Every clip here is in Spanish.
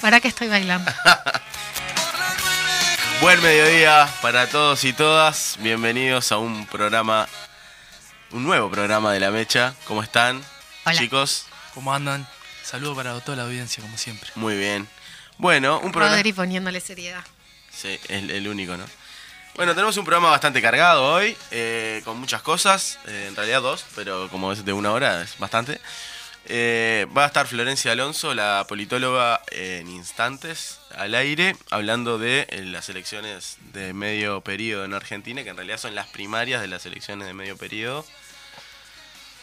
Para que estoy bailando. Buen mediodía para todos y todas. Bienvenidos a un programa, un nuevo programa de La Mecha. ¿Cómo están, Hola. chicos? ¿Cómo andan? Saludos para toda la audiencia, como siempre. Muy bien. Bueno, un programa... Rodri poniéndole seriedad. Sí, el, el único, ¿no? Bueno, tenemos un programa bastante cargado hoy, eh, con muchas cosas, eh, en realidad dos, pero como es de una hora es bastante. Eh, va a estar Florencia Alonso, la politóloga, en instantes al aire, hablando de eh, las elecciones de medio periodo en Argentina, que en realidad son las primarias de las elecciones de medio periodo.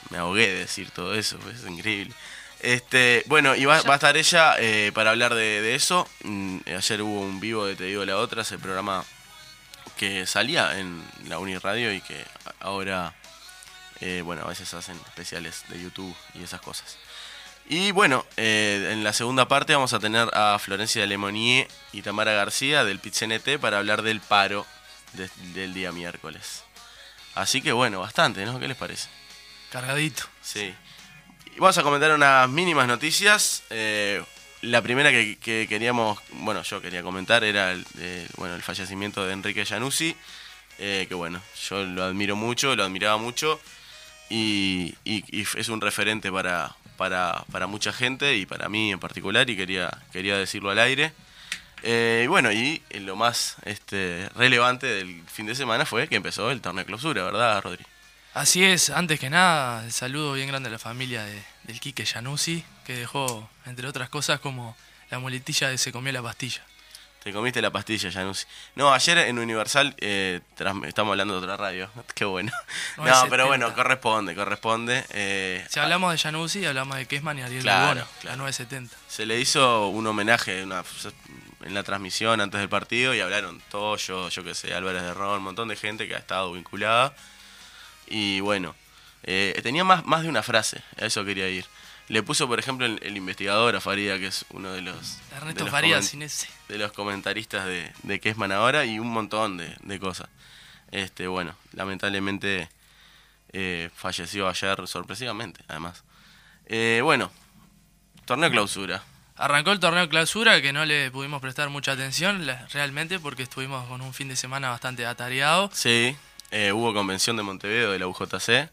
Me ahogué de decir todo eso, pues, es increíble. Este, bueno, y va, va a estar ella eh, para hablar de, de eso. Mm, ayer hubo un vivo de Te digo la otra, ese programa que salía en la Uniradio y que ahora, eh, bueno, a veces hacen especiales de YouTube y esas cosas. Y bueno, eh, en la segunda parte vamos a tener a Florencia de Lemonier y Tamara García del PITCNT para hablar del paro de- del día miércoles. Así que bueno, bastante, ¿no? ¿Qué les parece? Cargadito. Sí. Y vamos a comentar unas mínimas noticias. Eh, la primera que, que queríamos, bueno, yo quería comentar era el, bueno, el fallecimiento de Enrique Januzzi. eh, que bueno, yo lo admiro mucho, lo admiraba mucho. Y, y- y es un referente para, para, para mucha gente y para mí en particular. Y quería, quería decirlo al aire. Eh, y bueno, y lo más este, relevante del fin de semana fue que empezó el torneo de clausura, ¿verdad, Rodri? Así es, antes que nada, saludo bien grande a la familia de- del Quique Januzzi, que dejó, entre otras cosas, como la muletilla de se comió la pastilla. Te comiste la pastilla, Januzzi. No, ayer en Universal, eh, tras- estamos hablando de otra radio. Qué bueno. No, 970. pero bueno, corresponde, corresponde. Eh, Si hablamos de Januzzi, hablamos de Kesman y Ariel Claro, Lugono, claro. la 970. se le hizo un homenaje una- en la transmisión antes del partido y hablaron Toyo, yo qué sé, Álvarez de Ron, un montón de gente que ha estado vinculada. Y bueno, eh, tenía más, más de una frase, a eso quería ir. Le puso, por ejemplo, el, el investigador a Faría, que es uno de los... de Ernesto los Farías, coment- sin ese. de los comentaristas de, de Kesman ahora y un montón de, de cosas. Este, bueno, lamentablemente eh, falleció ayer sorpresivamente, además. Eh, bueno, torneo clausura. Arrancó el torneo clausura que no le pudimos prestar mucha atención realmente porque estuvimos con un fin de semana bastante atareado. Sí, eh, hubo convención de Montevideo de la UJC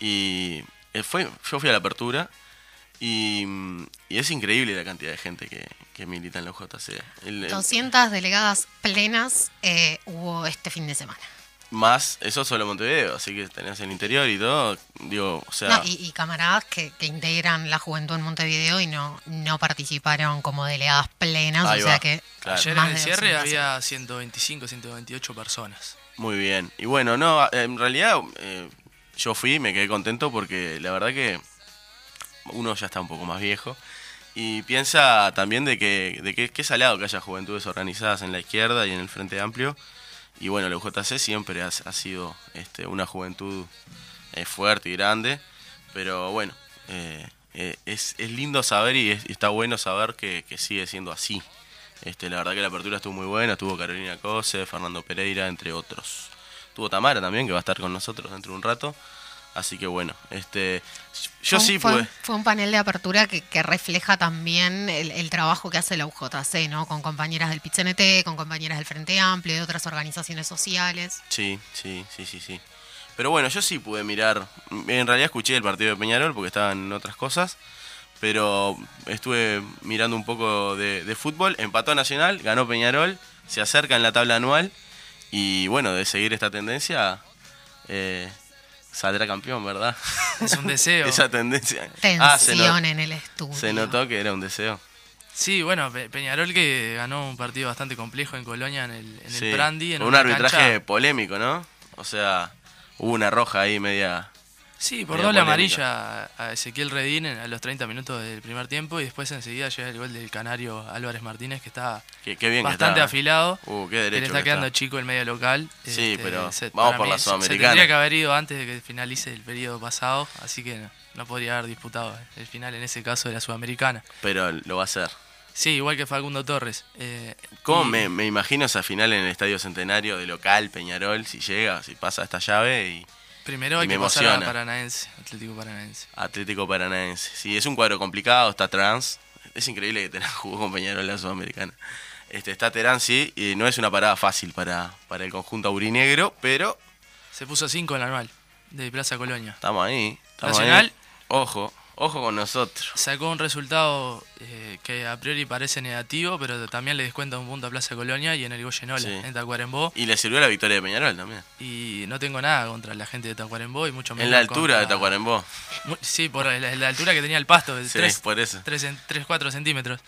y fue, yo fui a la apertura y, mm, y es increíble la cantidad de gente que, que milita en la UJC. El- el- 200 delegadas plenas eh, hubo este fin de semana. más, eso solo Montevideo, así que tenés el interior y todo, digo, o sea... No, y, y camaradas que, que integran la juventud en Montevideo y no, no participaron como delegadas plenas, Ahí o sea que claro. Ayer en el cierre 200. había 125, 128 personas. Muy bien. Y bueno, no, en realidad eh, yo fui y me quedé contento porque la verdad que uno ya está un poco más viejo y piensa también de que, de que, es salado que haya juventudes organizadas en la izquierda y en el Frente Amplio. Y bueno, la UJC siempre ha, sido este, una juventud eh, fuerte y grande, pero bueno, eh, eh, es, es lindo saber y, es- y está bueno saber que, que sigue siendo así. Este, la verdad que la apertura estuvo muy buena, estuvo Carolina Cose, Fernando Pereira, entre otros. Tuvo Tamara también, que va a estar con nosotros dentro de un rato. Así que bueno, este, yo Fue- sí fue, pude. fue un panel de apertura que, que refleja también el, el trabajo que hace la UJC, ¿no? Con compañeras del PITCNT, con compañeras del Frente Amplio, de otras organizaciones sociales. Sí, sí, sí, sí, sí. Pero bueno, yo sí pude mirar. En realidad escuché el partido de Peñarol porque estaban en otras cosas. Pero estuve mirando un poco de, de fútbol. Empató Nacional, ganó Peñarol, se acerca en la tabla anual. Y bueno, de seguir esta tendencia, eh, saldrá campeón, ¿verdad? Es un deseo. Esa tendencia. Tensión Ah, se, no- en el estudio. se notó que era un deseo. Sí, bueno, Pe- Peñarol que ganó un partido bastante complejo en Colonia en el, en Sí, el Prandi. En un arbitraje cancha- polémico, ¿no? O sea, hubo una roja ahí media. Sí, por doble amarilla a Ezequiel Redín a los 30 minutos del primer tiempo y después enseguida llega el gol del canario Álvarez Martínez que está Qué, qué bien bastante que está. afilado. Uh, qué que le derecho está que quedando está. chico el medio local. Sí, Este, pero se- vamos por mí la Sudamericana. Se tendría que haber ido antes de que finalice el periodo pasado, así que no, no podría haber disputado el final en ese caso de la Sudamericana. Pero lo va a hacer. Sí, igual que Facundo Torres. eh, ¿Cómo y- me, me imagino esa final en el Estadio Centenario de local, Peñarol, si llega, si pasa esta llave y Primero y hay me que pasar a emociona. Paranaense, Atlético Paranaense. Atlético Paranaense? Sí, es un cuadro complicado, está Trans. Es increíble que Terán jugó con Peñarol en la Sudamericana. Este, está Terán, sí, y no es una parada fácil para, para el conjunto aurinegro, pero Se puso 5 en la anual de Plaza Colonia. estamos ahí. Estamos Nacional. ahí. Ojo, ojo con nosotros. Sacó un resultado eh, que a priori parece negativo, pero también le descuenta un punto a Plaza Colonia y en el Goyenola, Sí. en Tacuarembó. Y le sirvió la victoria de Peñarol también. Y no tengo nada contra la gente de Tacuarembó y mucho menos En la altura de Tacuarembó. Sí, por la, la altura que tenía el pasto, de Sí, 3, por eso. 4 centímetros.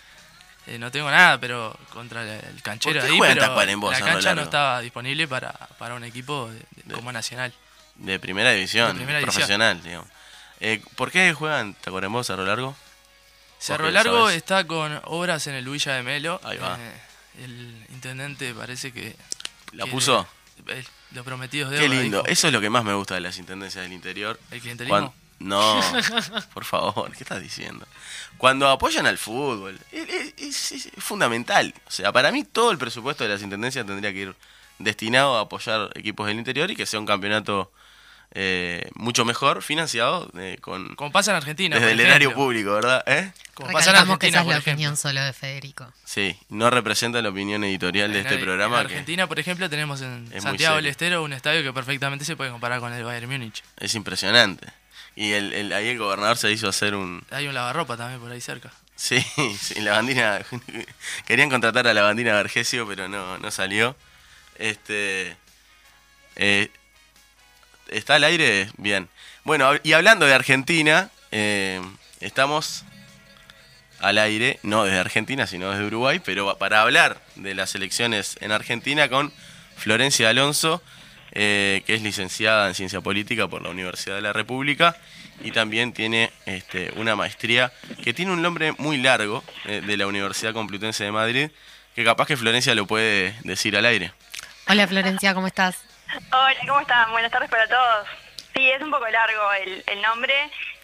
Eh, no tengo nada, pero contra el, canchero ¿Por qué ahí, pero Tacuarembó, la cancha no estaba disponible para, para un equipo de- de- De- como Nacional. De primera división, De primera división. profesional, digamos. Eh, ¿Por qué juegan Tacuarembó, Cerro Largo? Cerro Largo está con obras en el Villa de Melo. Ahí va. Eh, el intendente parece que... ¿La puso? el- los prometidos de Qué obra, lindo. dijo. Eso es lo que más me gusta de las intendencias del interior. ¿El clientelismo? Cuan- No, por favor, ¿qué estás diciendo? Cuando apoyan al fútbol, es- es fundamental. O sea, para mí todo el presupuesto de las intendencias tendría que ir destinado a apoyar equipos del interior y que sea un campeonato eh, mucho mejor, financiado eh, con Como pasa en Argentina. desde el erario público, ¿verdad? ¿Eh? Como pasa en Recalcamos que Argentina, esa es la opinión solo de Federico. Sí, no representa la opinión editorial de En este programa. En que Argentina, por ejemplo, tenemos en es Santiago del. Estero un estadio que perfectamente se puede comparar con el Bayern Múnich. es impresionante. Y el, el- ahí el gobernador se hizo hacer un, Hay un lavarropa también por ahí cerca. Sí, sí, la bandina. Querían contratar a la bandina Vergesio, pero no, no salió. Este. eh, ¿Está al aire? Bien. Bueno, y hablando de Argentina, eh, estamos al aire, no desde Argentina, sino desde Uruguay, pero para hablar de las elecciones en Argentina con Florencia Alonso, eh, que es licenciada en Ciencia Política por la Universidad de la República y también tiene este, una maestría que tiene un nombre muy largo eh, de la Universidad Complutense de Madrid, que capaz que Florencia lo puede decir al aire. Hola Florencia, ¿cómo estás? Hola, ¿cómo están? Buenas tardes para todos. Sí, es un poco largo el, el nombre.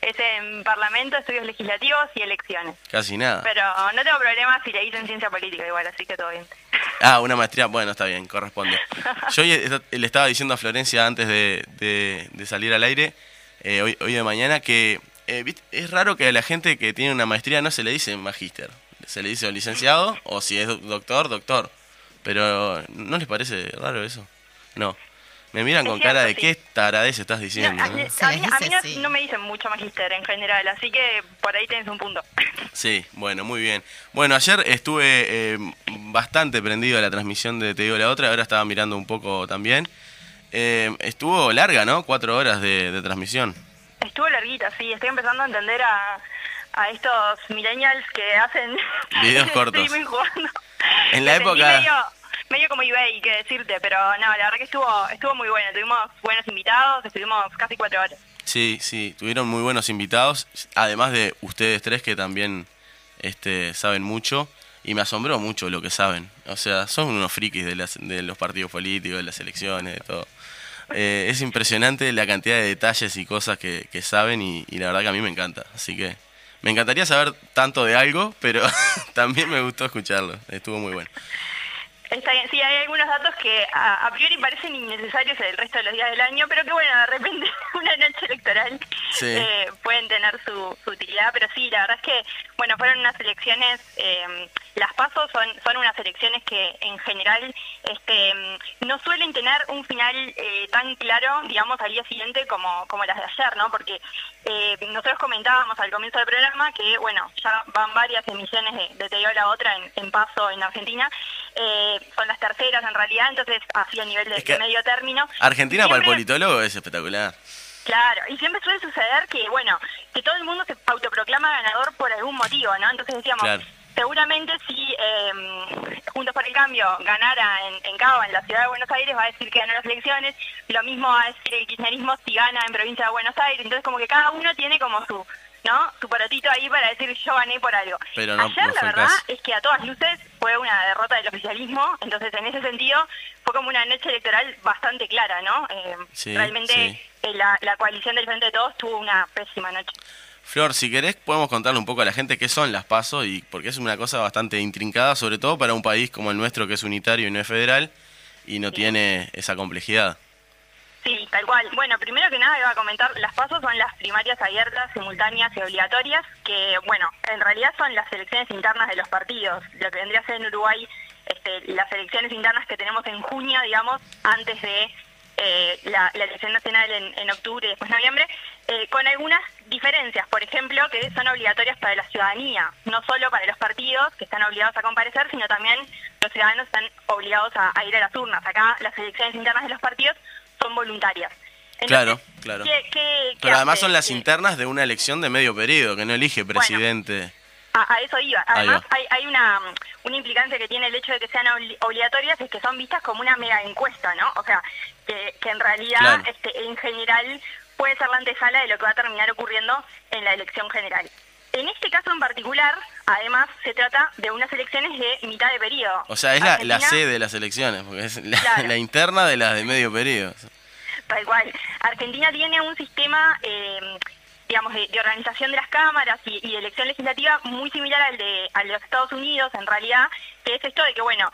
Es en Parlamento, Estudios Legislativos y Elecciones. Casi nada. Pero no tengo problema si le dicen Ciencia Política igual, así que todo bien. Ah, una maestría, bueno, está bien, corresponde. Yo le estaba diciendo a Florencia antes de, de- de salir al aire, eh, hoy, hoy de mañana, que eh, es raro que a la gente que tiene una maestría no se le dice magíster, se le dice o licenciado, o si es doctor, doctor. Pero, ¿no les parece raro eso? No. Me miran Es con cierto, cara de sí. qué taradez estás diciendo. No, a, ¿no? mí- Se a les mí, a mí dice no, me dicen mucho magíster en general, así que por ahí tenés un punto. Sí, bueno, muy bien. Bueno, ayer estuve eh, bastante prendido a la transmisión de Te digo la otra, ahora estaba mirando un poco también. Eh, estuvo larga, ¿no? Cuatro horas de, de transmisión. Estuvo larguita, sí. Estoy empezando a entender a, a estos millennials que hacen Videos cortos. jugando. En la época- Medio, medio como eBay, que decirte, pero no, la verdad que estuvo, estuvo muy bueno. Tuvimos buenos invitados, estuvimos casi cuatro horas. Sí, sí, tuvieron muy buenos invitados, además de ustedes tres que también este, saben mucho. Y me asombró mucho lo que saben. O sea, son unos frikis de, las, de los partidos políticos, de las elecciones, de todo. Eh, es impresionante la cantidad de detalles y cosas que, saben y, y la verdad que a mí me encanta. Así que Me encantaría saber tanto de algo, pero también me gustó escucharlo. Estuvo muy bueno. Está bien, sí, hay algunos datos que a, a priori parecen innecesarios el resto de los días del año, pero que bueno, de repente una noche electoral Sí. eh, pueden tener su, su utilidad, pero sí, la verdad es que, bueno, fueron unas elecciones, eh, las pasos son, son unas elecciones que en general este, mm, no suelen tener un final eh, tan claro, digamos, al día siguiente como, como las de ayer, ¿no? Porque eh, nosotros comentábamos al comienzo del programa que, bueno, ya van varias emisiones de, de Te digo la otra en, en paso en Argentina, eh, son las terceras en realidad, entonces así a nivel de, Es que de medio término. Argentina para el politólogo es espectacular. Claro, y siempre suele suceder que, bueno, que todo el mundo se autoproclama ganador por algún motivo, ¿no? Entonces decíamos, Claro. Seguramente si eh, Juntos por el Cambio ganara en, en Cava, en la ciudad de Buenos Aires, va a decir que ganó las elecciones, lo mismo va a decir el kirchnerismo si gana en provincia de Buenos Aires, entonces como que cada uno tiene como su, ¿no? Su porotito ahí para decir yo gané por algo. Pero no- Ayer no la verdad caso. es que a todas luces fue una derrota del oficialismo, entonces en ese sentido fue como una noche electoral bastante clara, ¿no? Eh, Sí, realmente sí. eh, la, la coalición del Frente de Todos tuvo una pésima noche. Flor, si querés, podemos contarle un poco a la gente qué son las PASO y porque es una cosa bastante intrincada, sobre todo para un país como el nuestro que es unitario y no es federal y no tiene esa complejidad. Sí, tal cual. Bueno, primero que nada iba a comentar, las pasos son las primarias abiertas, simultáneas y obligatorias, que, bueno, en realidad son las elecciones internas de los partidos, lo que vendría a ser en Uruguay este, las elecciones internas que tenemos en junio, digamos, antes de eh, la, la elección nacional en, en octubre y después noviembre, eh, con algunas diferencias, por ejemplo, que son obligatorias para la ciudadanía, no solo para los partidos que están obligados a comparecer, sino también los ciudadanos están obligados a, a ir a las urnas. Acá las elecciones internas de los partidos son voluntarias. Claro, claro. ¿qué- qué- qué Pero además hace? son las internas de una elección de medio periodo, que no elige presidente. A, a eso iba. Además, hay, hay una, una implicancia que tiene el hecho de que sean obli- obligatorias, es que son vistas como una mega encuesta, ¿no? O sea, que, que en realidad, Claro. este, en general, puede ser la antesala de lo que va a terminar ocurriendo en la elección general. En este caso en particular, además, se trata de unas elecciones de mitad de periodo. O sea, es la, C de las elecciones, porque es la, Claro. la interna de las de medio periodo. Tal cual. Argentina tiene un sistema, eh, digamos, de, de organización de las cámaras y, y de elección legislativa muy similar al de, al de los Estados Unidos, en realidad, que es esto de que, bueno,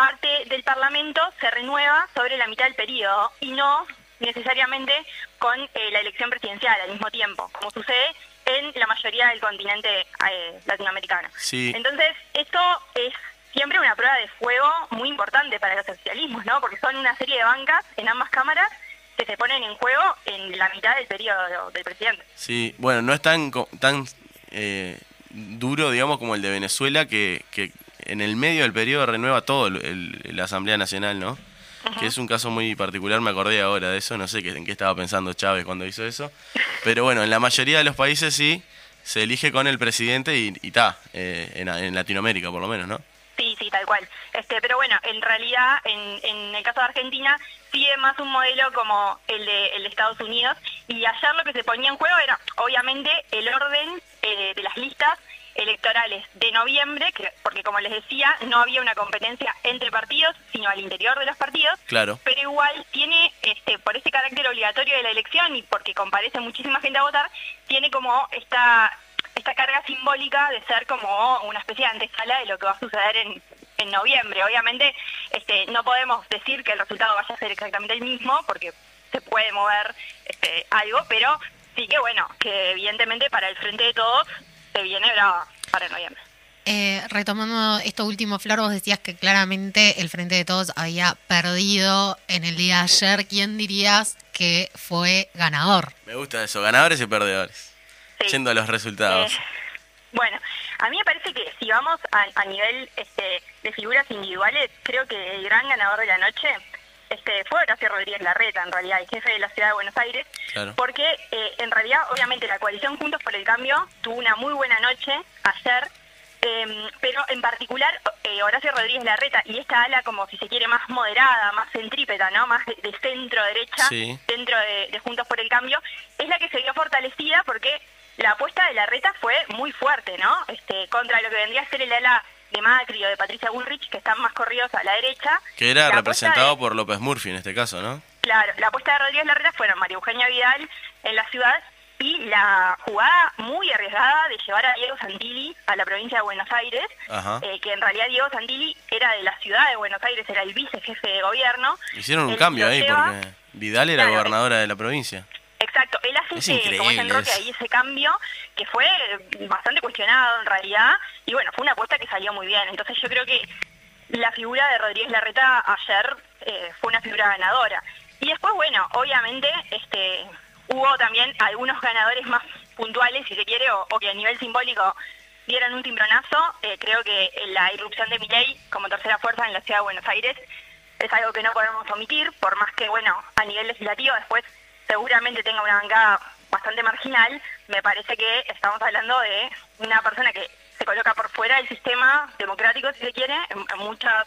parte del Parlamento se renueva sobre la mitad del periodo y no necesariamente con eh, la elección presidencial al mismo tiempo, como sucede en la mayoría del continente eh, latinoamericano. Sí. Entonces, esto es siempre una prueba de fuego muy importante para los socialismos, ¿no? Porque son una serie de bancas en ambas cámaras que se ponen en juego en la mitad del periodo del presidente. Sí, bueno, no es tan, tan eh, duro, digamos, como el de Venezuela, que, que en el medio del periodo renueva todo el- la Asamblea Nacional, ¿no? Que es un caso muy particular, me acordé ahora de eso, no sé en qué estaba pensando Chávez cuando hizo eso. Pero bueno, en la mayoría de los países sí, se elige con el presidente y está, en, en Latinoamérica por lo menos, ¿no? Sí, sí, tal cual. Este, pero bueno, en realidad, en, en el caso de Argentina, sigue más un modelo como el de, el de Estados Unidos. Y ayer lo que se ponía en juego era, obviamente, el orden eh, de las listas electorales de noviembre, que, porque como les decía, no había una competencia entre partidos, sino al interior de los partidos. Claro. Pero igual tiene, este, por ese carácter obligatorio de la elección y porque comparece muchísima gente a votar, tiene como esta esta carga simbólica de ser como una especie de antesala de lo que va a suceder en, en noviembre. Obviamente este, no podemos decir que el resultado vaya a ser exactamente el mismo porque se puede mover este, algo, pero sí que bueno, que evidentemente para el frente de todos se viene brava para noviembre. Eh, retomando esto último, Flor, vos decías que claramente el Frente de Todos había perdido en el día de ayer. ¿Quién dirías que fue ganador? Me gusta eso, ganadores y perdedores. Sí. Yendo a los resultados. Eh, bueno, a mí me parece que si vamos a, a nivel este, de figuras individuales, creo que el gran ganador de la noche este, fue Horacio Rodríguez Larreta, en realidad, el jefe de la ciudad de Buenos Aires, Claro. porque eh, en realidad, obviamente, la coalición Juntos por el Cambio tuvo una muy buena noche ayer, eh, pero en particular eh, Horacio Rodríguez Larreta y esta ala como si se quiere más moderada, más centrípeta, ¿no? Más de, de centro derecha Sí. dentro de, de Juntos por el Cambio, es la que se vio fortalecida porque la apuesta de Larreta fue muy fuerte, ¿no? Este, contra lo que vendría a ser el ala de Macri o de Patricia Bullrich, que están más corridos a la derecha. Que era La representado de- por López Murphy en este caso, ¿no? Claro, la apuesta de Rodríguez Larreta fueron María Eugenia Vidal en la ciudad y la jugada muy arriesgada de llevar a Diego Santilli a la provincia de Buenos Aires, eh, que en realidad Diego Santilli era de la ciudad de Buenos Aires, era el vicejefe de gobierno. Hicieron un cambio ahí lleva- porque Vidal era Claro, gobernadora de la provincia. Exacto, él hace Es ese, como ese enroque ahí, ese cambio, que fue bastante cuestionado en realidad, y bueno, fue una apuesta que salió muy bien. Entonces yo creo que la figura de Rodríguez Larreta ayer eh, fue una figura ganadora. Y después, bueno, obviamente este hubo también algunos ganadores más puntuales, si se quiere, o, o que a nivel simbólico dieron un timbronazo. Eh, creo que la irrupción de Milei como tercera fuerza en la ciudad de Buenos Aires es algo que no podemos omitir, por más que, bueno, a nivel legislativo después seguramente tenga una bancada bastante marginal, me parece que estamos hablando de una persona que se coloca por fuera del sistema democrático, si se quiere, en, en muchas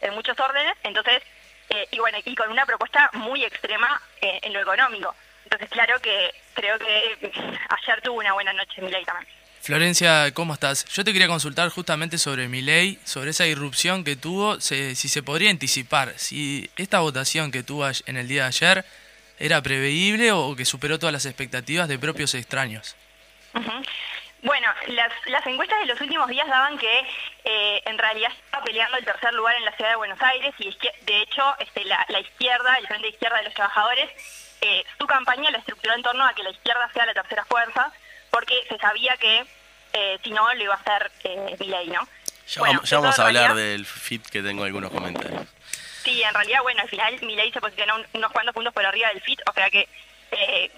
en muchos órdenes, entonces, eh, y bueno, y con una propuesta muy extrema eh, en lo económico. Entonces, claro que creo que ayer tuvo una buena noche Milei también. Florencia, ¿cómo estás? Yo te quería consultar justamente sobre mi ley, sobre esa irrupción que tuvo, se- si se podría anticipar, si esta votación que tuvo en el día de ayer era preveible o que superó todas las expectativas de propios extraños. Bueno, las, las encuestas de los últimos días daban que eh, en realidad estaba peleando el tercer lugar en la ciudad de Buenos Aires y de hecho este, la, la izquierda, el Frente de Izquierda de los Trabajadores, eh, su campaña la estructuró en torno a que la izquierda sea la tercera fuerza porque se sabía que eh, si no lo iba a hacer eh, Milei, ¿no? Ya, Bueno, vamos, ya vamos a hablar realidad- del fit que tengo algunos comentarios. Sí, en realidad, bueno, al final Milei se posicionó un- unos cuantos puntos por arriba del FIT, o sea que eh,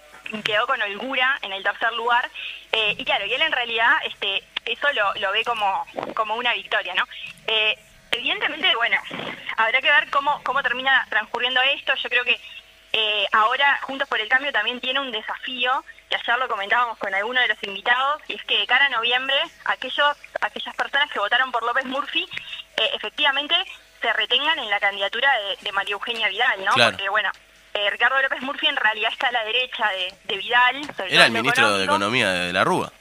quedó con holgura en el tercer lugar. Eh, y claro, y él en realidad este, eso lo, lo ve como, como una victoria, ¿no? Eh, evidentemente, bueno, habrá que ver cómo, cómo termina transcurriendo esto. Yo creo que ahora Juntos por el Cambio también tiene un desafío, que ayer lo comentábamos con alguno de los invitados, y es que de cara a noviembre, aquellos, aquellas personas que votaron por López Murphy, efectivamente se retengan en la candidatura de, de María Eugenia Vidal, ¿no? Claro. Porque, bueno, eh, Ricardo López Murphy en realidad está a la derecha de, de Vidal. Era el ministro de. Economía de la Rúa.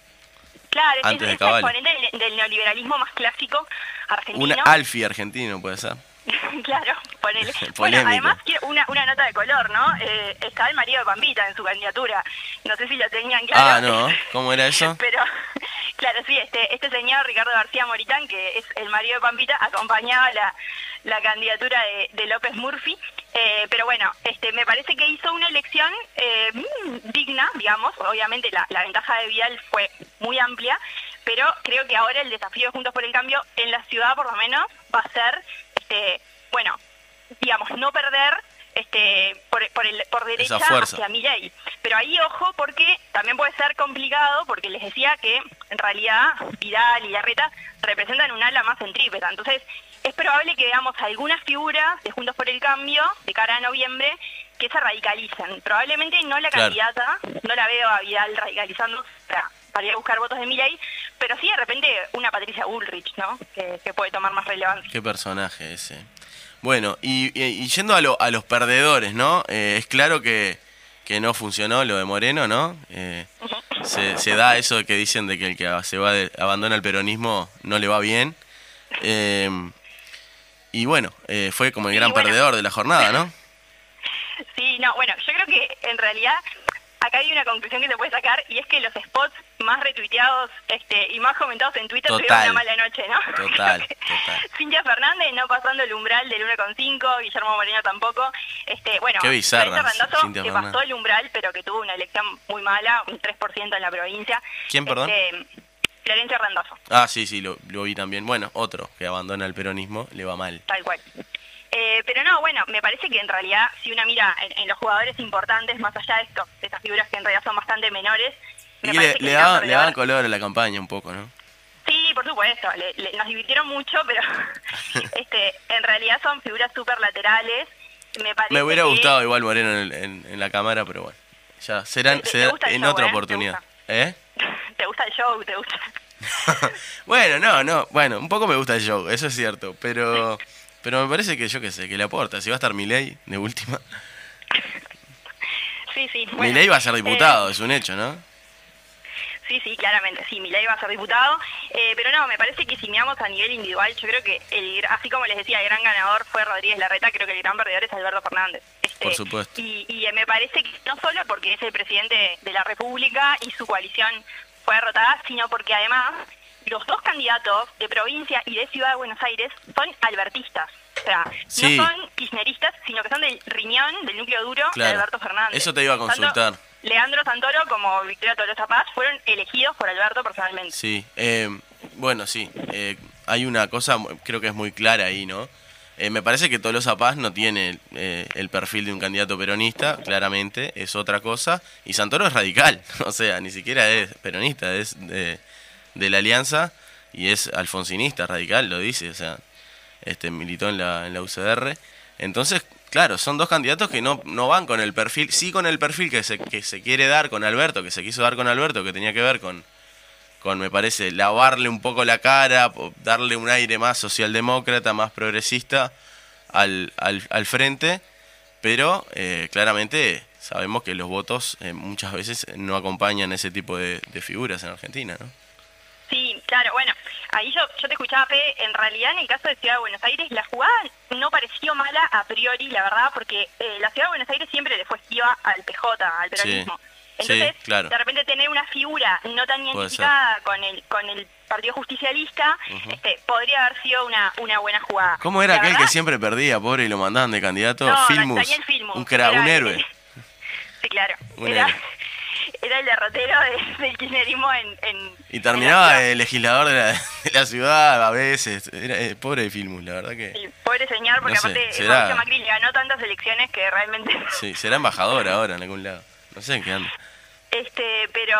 Claro, es, antes de es exponente del, del neoliberalismo más clásico argentino. Un alfi argentino, puede ser. claro, ponele. Bueno, además una, una nota de color, ¿no? Eh, está el marido de Pampita en su candidatura. No sé si lo tenían claro. Ah, no. ¿Cómo era eso? Pero, claro, sí, este, este señor Ricardo García Moritán, que es el marido de Pampita, acompañaba la, la candidatura de, de López Murphy. Eh, pero bueno, este, me parece que hizo una elección eh, mm, digna, digamos. Obviamente la, la ventaja de Vidal fue muy amplia, pero creo que ahora el desafío de Juntos por el Cambio en la ciudad, por lo menos, va a ser, este, bueno, digamos, no perder este por, por, el, por derecha hacia Milei. Pero ahí ojo porque también puede ser complicado porque les decía que en realidad Vidal y Larreta representan un ala más centrípeta. Entonces es probable que veamos algunas figuras de Juntos por el Cambio de cara a noviembre que se radicalicen. Probablemente no la Claro. candidata, no la veo a Vidal radicalizando para, ir a buscar votos de Milei, pero sí de repente una Patricia Bullrich, ¿no? Que, que puede tomar más relevancia. Qué personaje ese. Bueno, y, y- y yendo a, lo- a los perdedores, ¿no? Eh, es claro que, que no funcionó lo de Moreno, ¿no? Eh, se, se da eso que dicen de que el que se va de- abandona el peronismo no le va bien. Eh, y bueno, eh, fue como el gran bueno. perdedor de la jornada, ¿no? Sí, no, bueno, yo creo que en realidad acá hay una conclusión que se puede sacar y es que los spots más retuiteados este, y más comentados en Twitter tuvieron una mala noche, ¿no? Total, total. Cintia Fernández no pasando el umbral del 1,5, Guillermo Moreno tampoco. Este, bueno, Qué bizarra, Cintia que Fernández. pasó el umbral, pero que tuvo una elección muy mala, un 3% en la provincia. ¿Quién, perdón? Este, Florencia Randazzo. Ah, sí, sí, lo, lo vi también. Bueno, otro que abandona el peronismo le va mal. Tal cual. Eh, pero no, bueno, me parece que en realidad, si uno mira en, en los jugadores importantes, más allá de esto, de estas figuras que en realidad son bastante menores, me Y le, le daba, le daban color a la campaña un poco, ¿no? Sí, por supuesto, le- le- nos divirtieron mucho, pero este, en realidad son figuras súper laterales. Me, parece Me hubiera que- gustado igual Moreno en, en- en la cámara, pero bueno. Ya, serán, Te- te en show, otra ¿eh? ¿Te oportunidad. ¿Eh? ¿Te gusta el show? ¿Te gusta? bueno, no, no, bueno, un poco me gusta el show, eso es cierto, pero pero me parece que yo qué sé, que le aporta, si va a estar Milei de última. Sí, sí. bueno, Milei va a ser eh, diputado, es un hecho, ¿no? Sí, sí, claramente, sí, Milei va a ser diputado, eh, pero no, me parece que si miramos a nivel individual, yo creo que, el, así como les decía, el gran ganador fue Rodríguez Larreta, creo que el gran perdedor es Alberto Fernández. Este, Por supuesto. Y, y me parece que no solo porque es el presidente de la República y su coalición fue derrotada, sino porque además los dos candidatos de provincia y de Ciudad de Buenos Aires son albertistas. O sea, Sí. no son kirchneristas, sino que son del riñón, del núcleo duro de. Alberto Fernández. Eso te iba a Tanto consultar. Leandro Santoro como Victoria Tolosa Paz fueron elegidos por Alberto personalmente. Sí, eh, bueno, sí. eh, hay una cosa, creo que es muy clara ahí, ¿no? Eh, me parece que Tolosa Paz no tiene eh, el perfil de un candidato peronista, claramente, es otra cosa. Y Santoro es radical, o sea, ni siquiera es peronista, es de, de la alianza y es alfonsinista, radical, lo dice, o sea, este militó en la, en la UCR. Entonces, claro, son dos candidatos que no, no van con el perfil, sí con el perfil que se, que se quiere dar con Alberto, que se quiso dar con Alberto, que tenía que ver con, con, me parece, lavarle un poco la cara, darle un aire más socialdemócrata, más progresista al, al, al frente, pero eh, claramente sabemos que los votos eh, muchas veces no acompañan ese tipo de, de figuras en Argentina, ¿no? Sí, claro, bueno, ahí yo, yo te escuchaba, Pe, en realidad en el caso de Ciudad de Buenos Aires la jugada no pareció mala a priori, la verdad, porque eh, la Ciudad de Buenos Aires siempre le fue esquiva al PJ, al peronismo. Sí, Entonces, claro. de repente tener una figura no tan identificada con el con el Partido Justicialista, este, podría haber sido una, una buena jugada. ¿Cómo era La aquel que siempre perdía, pobre, y lo mandaban de candidato? no, Filmus, Daniel Filmus. un, Era héroe. Sí, claro. Un era, héroe. Era el derrotero de- del kirchnerismo en, en- Y terminaba de legislador de la, de la ciudad a veces. Era eh, pobre Filmus, la verdad que... Sí, pobre señor, porque No sé, aparte será- Mauricio Macri le ganó tantas elecciones que realmente... Sí, será embajador ahora en algún lado. No sé en qué anda. Este, pero,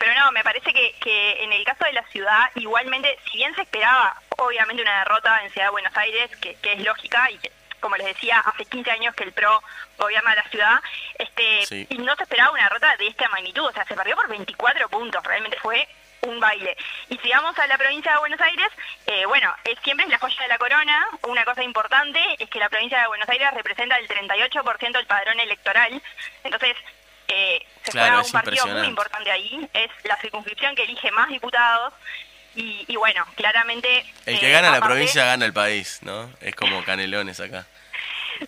pero no, me parece que, que en el caso de la ciudad, igualmente, si bien se esperaba, obviamente, una derrota en Ciudad de Buenos Aires, que, que es lógica y que, como les decía, hace 15 años que el PRO gobierna la ciudad, este, Sí. y no se esperaba una derrota de esta magnitud, o sea, se perdió por 24 puntos, realmente fue un baile. Y si vamos a la provincia de Buenos Aires, eh, bueno, es, siempre es la joya de la corona. Una cosa importante es que la provincia de Buenos Aires representa el 38% del padrón electoral. Entonces, eh, se Claro, juega un partido muy importante ahí. Es la circunscripción que elige más diputados. Y, y bueno, claramente... El que eh, gana la provincia gana el país, ¿no? Es como Canelones acá.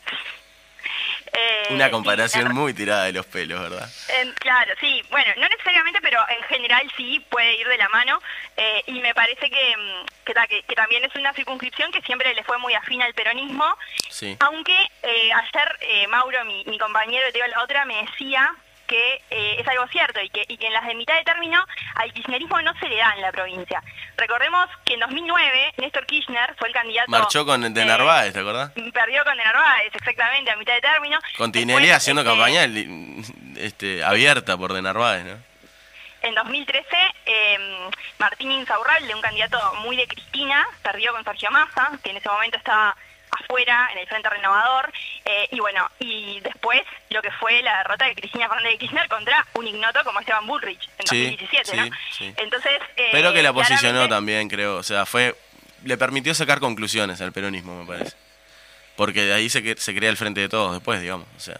eh, Una comparación muy tirada de los pelos, ¿verdad? Eh, claro, sí. Bueno, no necesariamente, pero en general sí puede ir de la mano. eh, y me parece que, mm, que, que- que también es una circunscripción que siempre le fue muy afín al peronismo. Sí. Aunque ayer eh, Mauro, mi, mi compañero de la otra, me decía que eh, es algo cierto y que, y que en las de mitad de término al kirchnerismo no se le da en la provincia. Recordemos que en 2009 Néstor Kirchner fue el candidato... Marchó con de eh, Narváez, ¿te acordás? Perdió con de Narváez, exactamente, a mitad de término. Con Tinelli haciendo este, campaña este, abierta por de Narváez, ¿no? En 2013, eh, Martín Insaurralde, un candidato muy de Cristina, perdió con Sergio Massa, que en ese momento estaba afuera en el Frente Renovador, eh, y bueno, y después lo que fue la derrota de Cristina Fernández de Kirchner contra un ignoto como Esteban Bullrich en Sí, 2017, sí, ¿no? sí. Entonces, eh, Pero que la posicionó también, creo. O sea, fue le permitió sacar conclusiones al peronismo, me parece. Porque de ahí se, que- se crea el frente de todos después, digamos. O sea,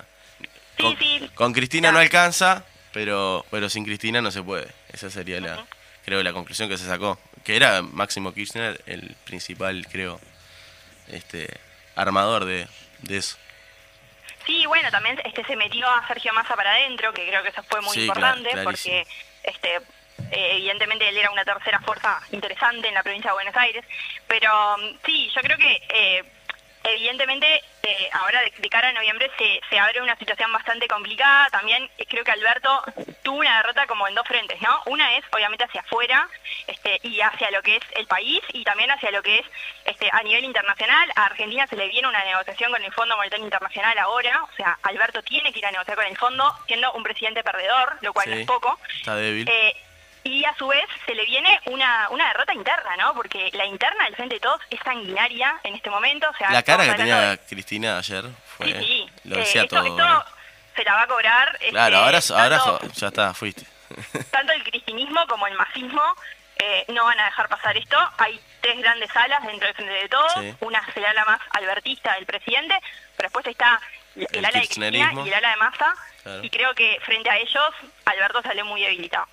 con, sí. con Cristina no alcanza, pero, pero sin Cristina no se puede. Esa sería la, creo, la conclusión que se sacó. Que era Máximo Kirchner el principal, creo, este armador de, de eso. Sí, bueno, también este se metió a Sergio Massa para adentro, que creo que eso fue muy Sí, importante, porque este eh, evidentemente él era una tercera fuerza interesante en la provincia de Buenos Aires, pero mm, sí, yo creo que eh, evidentemente eh, ahora de, de cara a noviembre se, se abre una situación bastante complicada, también eh, creo que Alberto tuvo una derrota como en dos frentes, ¿no? Una es obviamente hacia afuera este, y hacia lo que es el país y también hacia lo que es este, a nivel internacional. A Argentina se le viene una negociación con el Fondo Monetario Internacional ahora, o sea, Alberto tiene que ir a negociar con el fondo siendo un presidente perdedor, lo cual no es poco. Está débil. Eh, y a su vez se le viene una, una derrota interna, ¿no? Porque la interna del Frente de Todos es sanguinaria en este momento. O sea, la cara que tenía Cristina ayer de- fue, Sí, sí. lo Eh, decía esto, todo. esto ¿no? se la va a cobrar. Claro, este, ahora, ahora tanto- ya está, fuiste. tanto el cristinismo como el masismo eh, no van a dejar pasar esto. Hay tres grandes alas dentro del Frente de Todos. Sí. Una será la más albertista del presidente, pero después está el, El ala de Cristina y el ala de Massa. Claro. Y creo que frente a ellos, Alberto salió muy debilitado.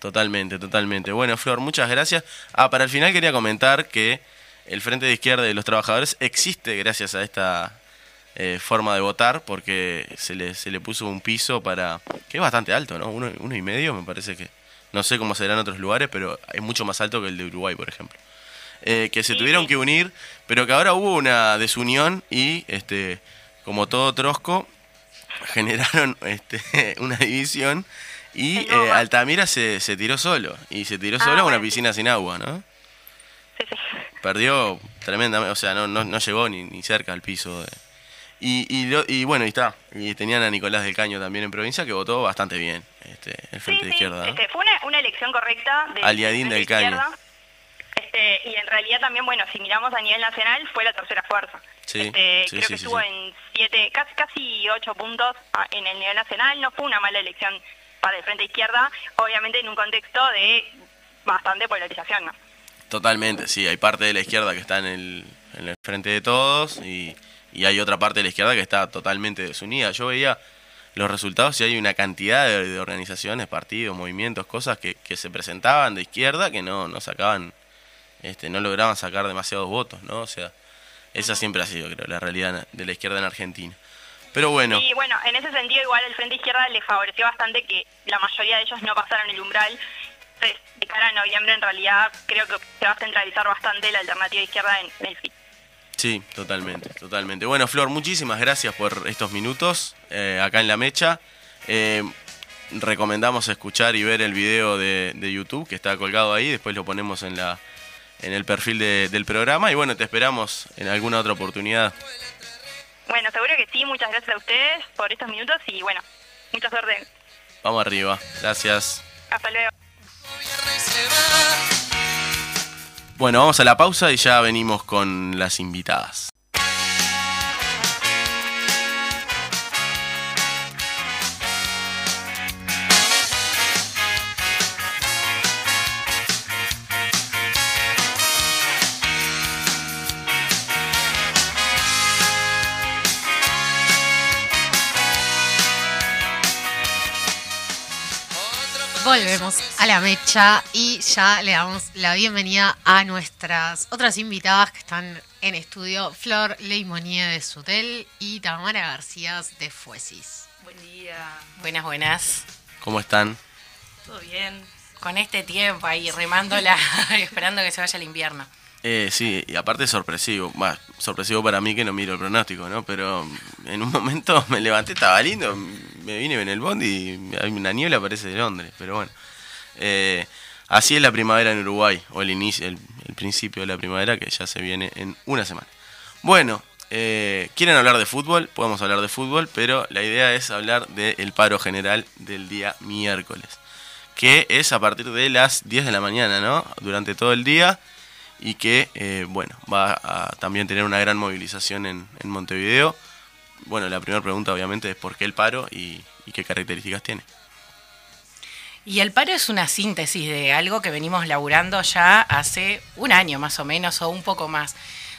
Totalmente, totalmente. Bueno, Flor, muchas gracias. Ah, para el final quería comentar que el Frente de Izquierda de los Trabajadores existe gracias a esta eh, forma de votar porque se le, se le puso un piso para... que es bastante alto, ¿no? Uno, uno y medio me parece que... No sé cómo será en otros lugares, pero es mucho más alto que el de Uruguay, por ejemplo. Eh, que se tuvieron que unir, pero que ahora hubo una desunión y, este, como todo trosco, generaron este, una división y eh, Altamira se, se tiró solo. Y se tiró Ah, solo a una bueno, piscina sin agua, ¿no? Sí, sí. Perdió tremendamente, o sea, no, no, no llegó ni, ni cerca al piso. de- y, y, lo- y bueno, y está. Y tenían a Nicolás del Caño también en provincia que votó bastante bien este, el Sí, Frente de Izquierda. ¿no? este, fue una, una elección correcta. De, Aliadín de del Caño. Este, y en realidad también, bueno, si miramos a nivel nacional, fue la tercera fuerza. Sí, Este, sí, creo sí, que estuvo en siete, casi, casi ocho puntos ah, en el nivel nacional. No fue una mala elección para el Frente Izquierda, obviamente en un contexto de bastante polarización, ¿no? Totalmente, sí. Hay parte de la izquierda que está en el, en el frente de todos y, hay otra parte de la izquierda que está totalmente desunida. Yo veía los resultados y hay una cantidad de, de organizaciones, partidos, movimientos, cosas que, que se presentaban de izquierda que no, no sacaban, este, no lograban sacar demasiados votos, ¿no? O sea, esa siempre ha sido, creo, la realidad de la izquierda en Argentina. Pero bueno, Y bueno, en ese sentido igual el Frente Izquierda le favoreció bastante que la mayoría de ellos no pasaron el umbral. Entonces, de cara a noviembre en realidad creo que se va a centralizar bastante la alternativa izquierda en, el FIT. Sí, totalmente, totalmente. Bueno, Flor, muchísimas gracias por estos minutos eh, acá en La Mecha. Eh, recomendamos escuchar y ver el video de, de YouTube que está colgado ahí, después lo ponemos en la en el perfil de- del programa y bueno, te esperamos en alguna otra oportunidad. Bueno, seguro que sí, muchas gracias a ustedes por estos minutos y bueno, mucha suerte. Vamos arriba, gracias. Hasta luego. Bueno, vamos a la pausa y ya venimos con las invitadas. Volvemos a la mecha y ya le damos la bienvenida a nuestras otras invitadas que están en estudio, Flor Leimonier de Sutel y Tamara García de Fuesis. Buen día. Buenas, buenas. ¿Cómo están? ¿Todo bien? Con este tiempo ahí remándola, esperando que se vaya el invierno. Eh, sí, y aparte es sorpresivo. Sorpresivo para mí que no miro el pronóstico, ¿no? Pero en un momento me levanté, estaba lindo, me vine en el bond y hay niebla, parece de Londres. Pero bueno, Eh, así es la primavera en Uruguay, o el inicio, el, el principio de la primavera que ya se viene en una semana. Bueno, eh, ¿quieren hablar de fútbol? Podemos hablar de fútbol, pero la idea es hablar del paro general del día miércoles, que es a partir de las 10 de la mañana, ¿no? Durante todo el día y que, eh, bueno, va a también tener una gran movilización en, Montevideo. Bueno, la primera pregunta obviamente es por qué el paro y, y qué características tiene. Y el paro es una síntesis de algo que venimos laburando ya hace un año más o menos o un poco más.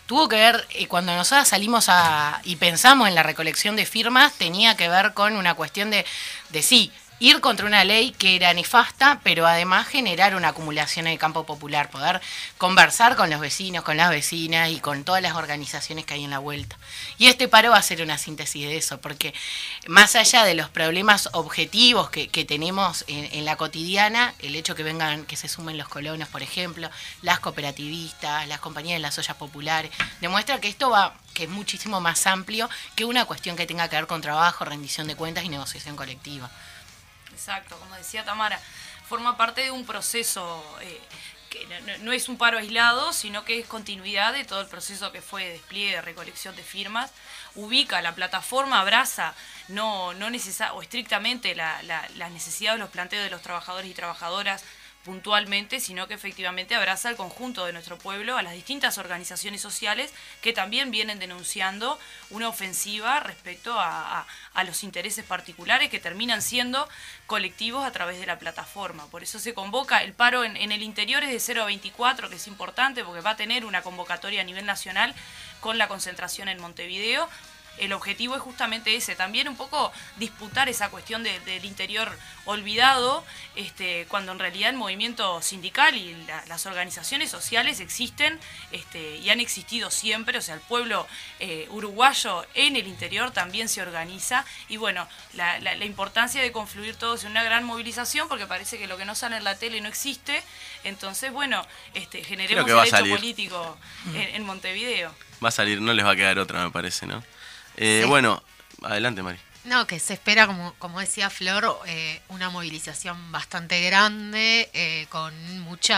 Tuvo que ver, eh, cuando nosotros salimos a, y pensamos en la recolección de firmas, tenía que ver con una cuestión de, de sí, ir contra una ley que era nefasta, pero además generar una acumulación en el campo popular, poder conversar con los vecinos, con las vecinas y con todas las organizaciones que hay en la vuelta. Y este paro va a ser una síntesis de eso, porque más allá de los problemas objetivos que, que tenemos en, en la cotidiana, el hecho que vengan, que se sumen los colonos, por ejemplo, las cooperativistas, las compañías de las ollas populares, demuestra que esto va que es muchísimo más amplio que una cuestión que tenga que ver con trabajo, rendición de cuentas y negociación colectiva. Exacto, como decía Tamara, forma parte de un proceso eh, que no, es un paro aislado, sino que es continuidad de todo el proceso que fue de despliegue, de recolección de firmas. Ubica la plataforma, abraza no, no necesa- o estrictamente la, la, las necesidades de los planteos de los trabajadores y trabajadoras puntualmente, sino que efectivamente abraza al conjunto de nuestro pueblo, a las distintas organizaciones sociales que también vienen denunciando una ofensiva respecto a, los intereses particulares que terminan siendo colectivos a través de la plataforma. Por eso se convoca el paro en, en el interior es de 0 a 24, que es importante porque va a tener una convocatoria a nivel nacional con la concentración en Montevideo. El objetivo es justamente ese, también un poco disputar esa cuestión de- del interior olvidado, este, cuando en realidad el movimiento sindical y la- las organizaciones sociales existen este, y han existido siempre, o sea, el pueblo eh, uruguayo en el interior también se organiza y bueno, la, la- la importancia de confluir todos en una gran movilización, porque parece que lo que no sale en la tele no existe, entonces bueno, este, generemos el hecho salir. político en, en Montevideo. Va a salir, no les va a quedar otra, me parece, ¿no? Eh, Sí. Bueno, adelante, Mari. No, que se espera, como, como decía Flor, eh, una movilización bastante grande, eh, con mucho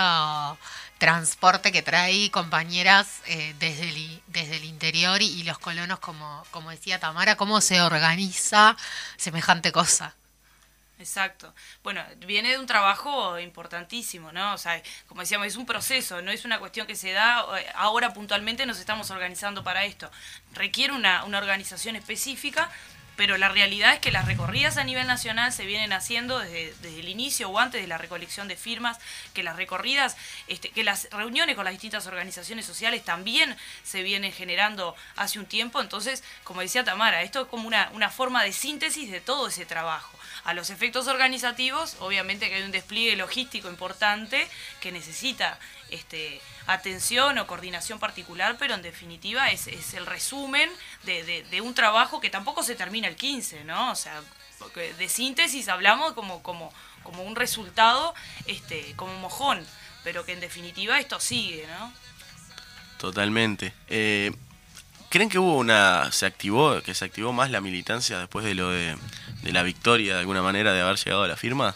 transporte que trae compañeras eh, desde, el, desde el interior y, y los colonos, como, como decía Tamara, cómo se organiza semejante cosa. Exacto. Bueno, viene de un trabajo importantísimo, ¿no? O sea, como decíamos, es un proceso, no es una cuestión que se da, eh, ahora puntualmente nos estamos organizando para esto. Requiere una, una organización específica, pero la realidad es que las recorridas a nivel nacional se vienen haciendo desde, desde el inicio o antes de la recolección de firmas, que las recorridas, este, que las reuniones con las distintas organizaciones sociales también se vienen generando hace un tiempo. Entonces, como decía Tamara, esto es como una, una forma de síntesis de todo ese trabajo. A los efectos organizativos, obviamente que hay un despliegue logístico importante que necesita este, atención o coordinación particular, pero en definitiva es, el resumen de, un trabajo que tampoco se termina el 15, ¿no? O sea, de síntesis hablamos como un resultado, este, como mojón, pero que en definitiva esto sigue, ¿no? Totalmente. Eh, ¿Creen que hubo una. se activó, que se activó más la militancia después de lo de, la victoria, de alguna manera, de haber llegado a la firma?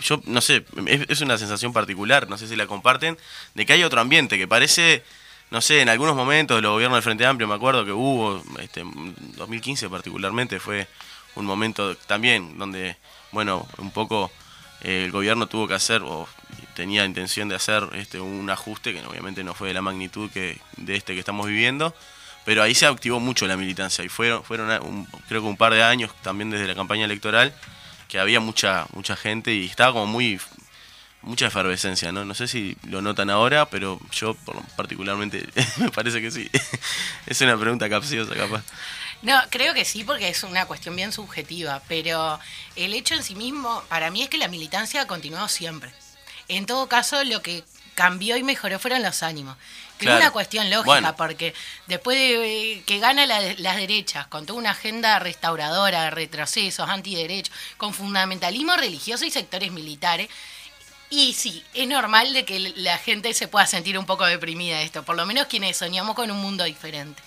Yo no sé, es, una sensación particular, no sé si la comparten, de que hay otro ambiente que parece, no sé, en algunos momentos los gobiernos del Frente Amplio, me acuerdo que hubo, este, en 2015 particularmente, fue un momento también donde, bueno, un poco eh, el gobierno tuvo que hacer, o tenía intención de hacer este, un ajuste, que obviamente no fue de la magnitud que de este que estamos viviendo, pero ahí se activó mucho la militancia y fueron, fueron creo que un par de años también desde la campaña electoral que había mucha mucha gente y estaba como muy mucha efervescencia, ¿no? No sé si lo notan ahora, pero yo particularmente me parece que sí. es una pregunta capciosa, capaz. No, creo que sí, porque es una cuestión bien subjetiva, pero el hecho en sí mismo, para mí es que la militancia ha continuado siempre. En todo caso, lo que cambió y mejoró fueron los ánimos. Claro. es una cuestión lógica, Bueno. porque después de eh, que gana la- las derechas, con toda una agenda restauradora, de retrocesos, antiderechos, con fundamentalismo religioso y sectores militares, y sí, es normal de que la gente se pueda sentir un poco deprimida de esto, por lo menos quienes soñamos con un mundo diferente.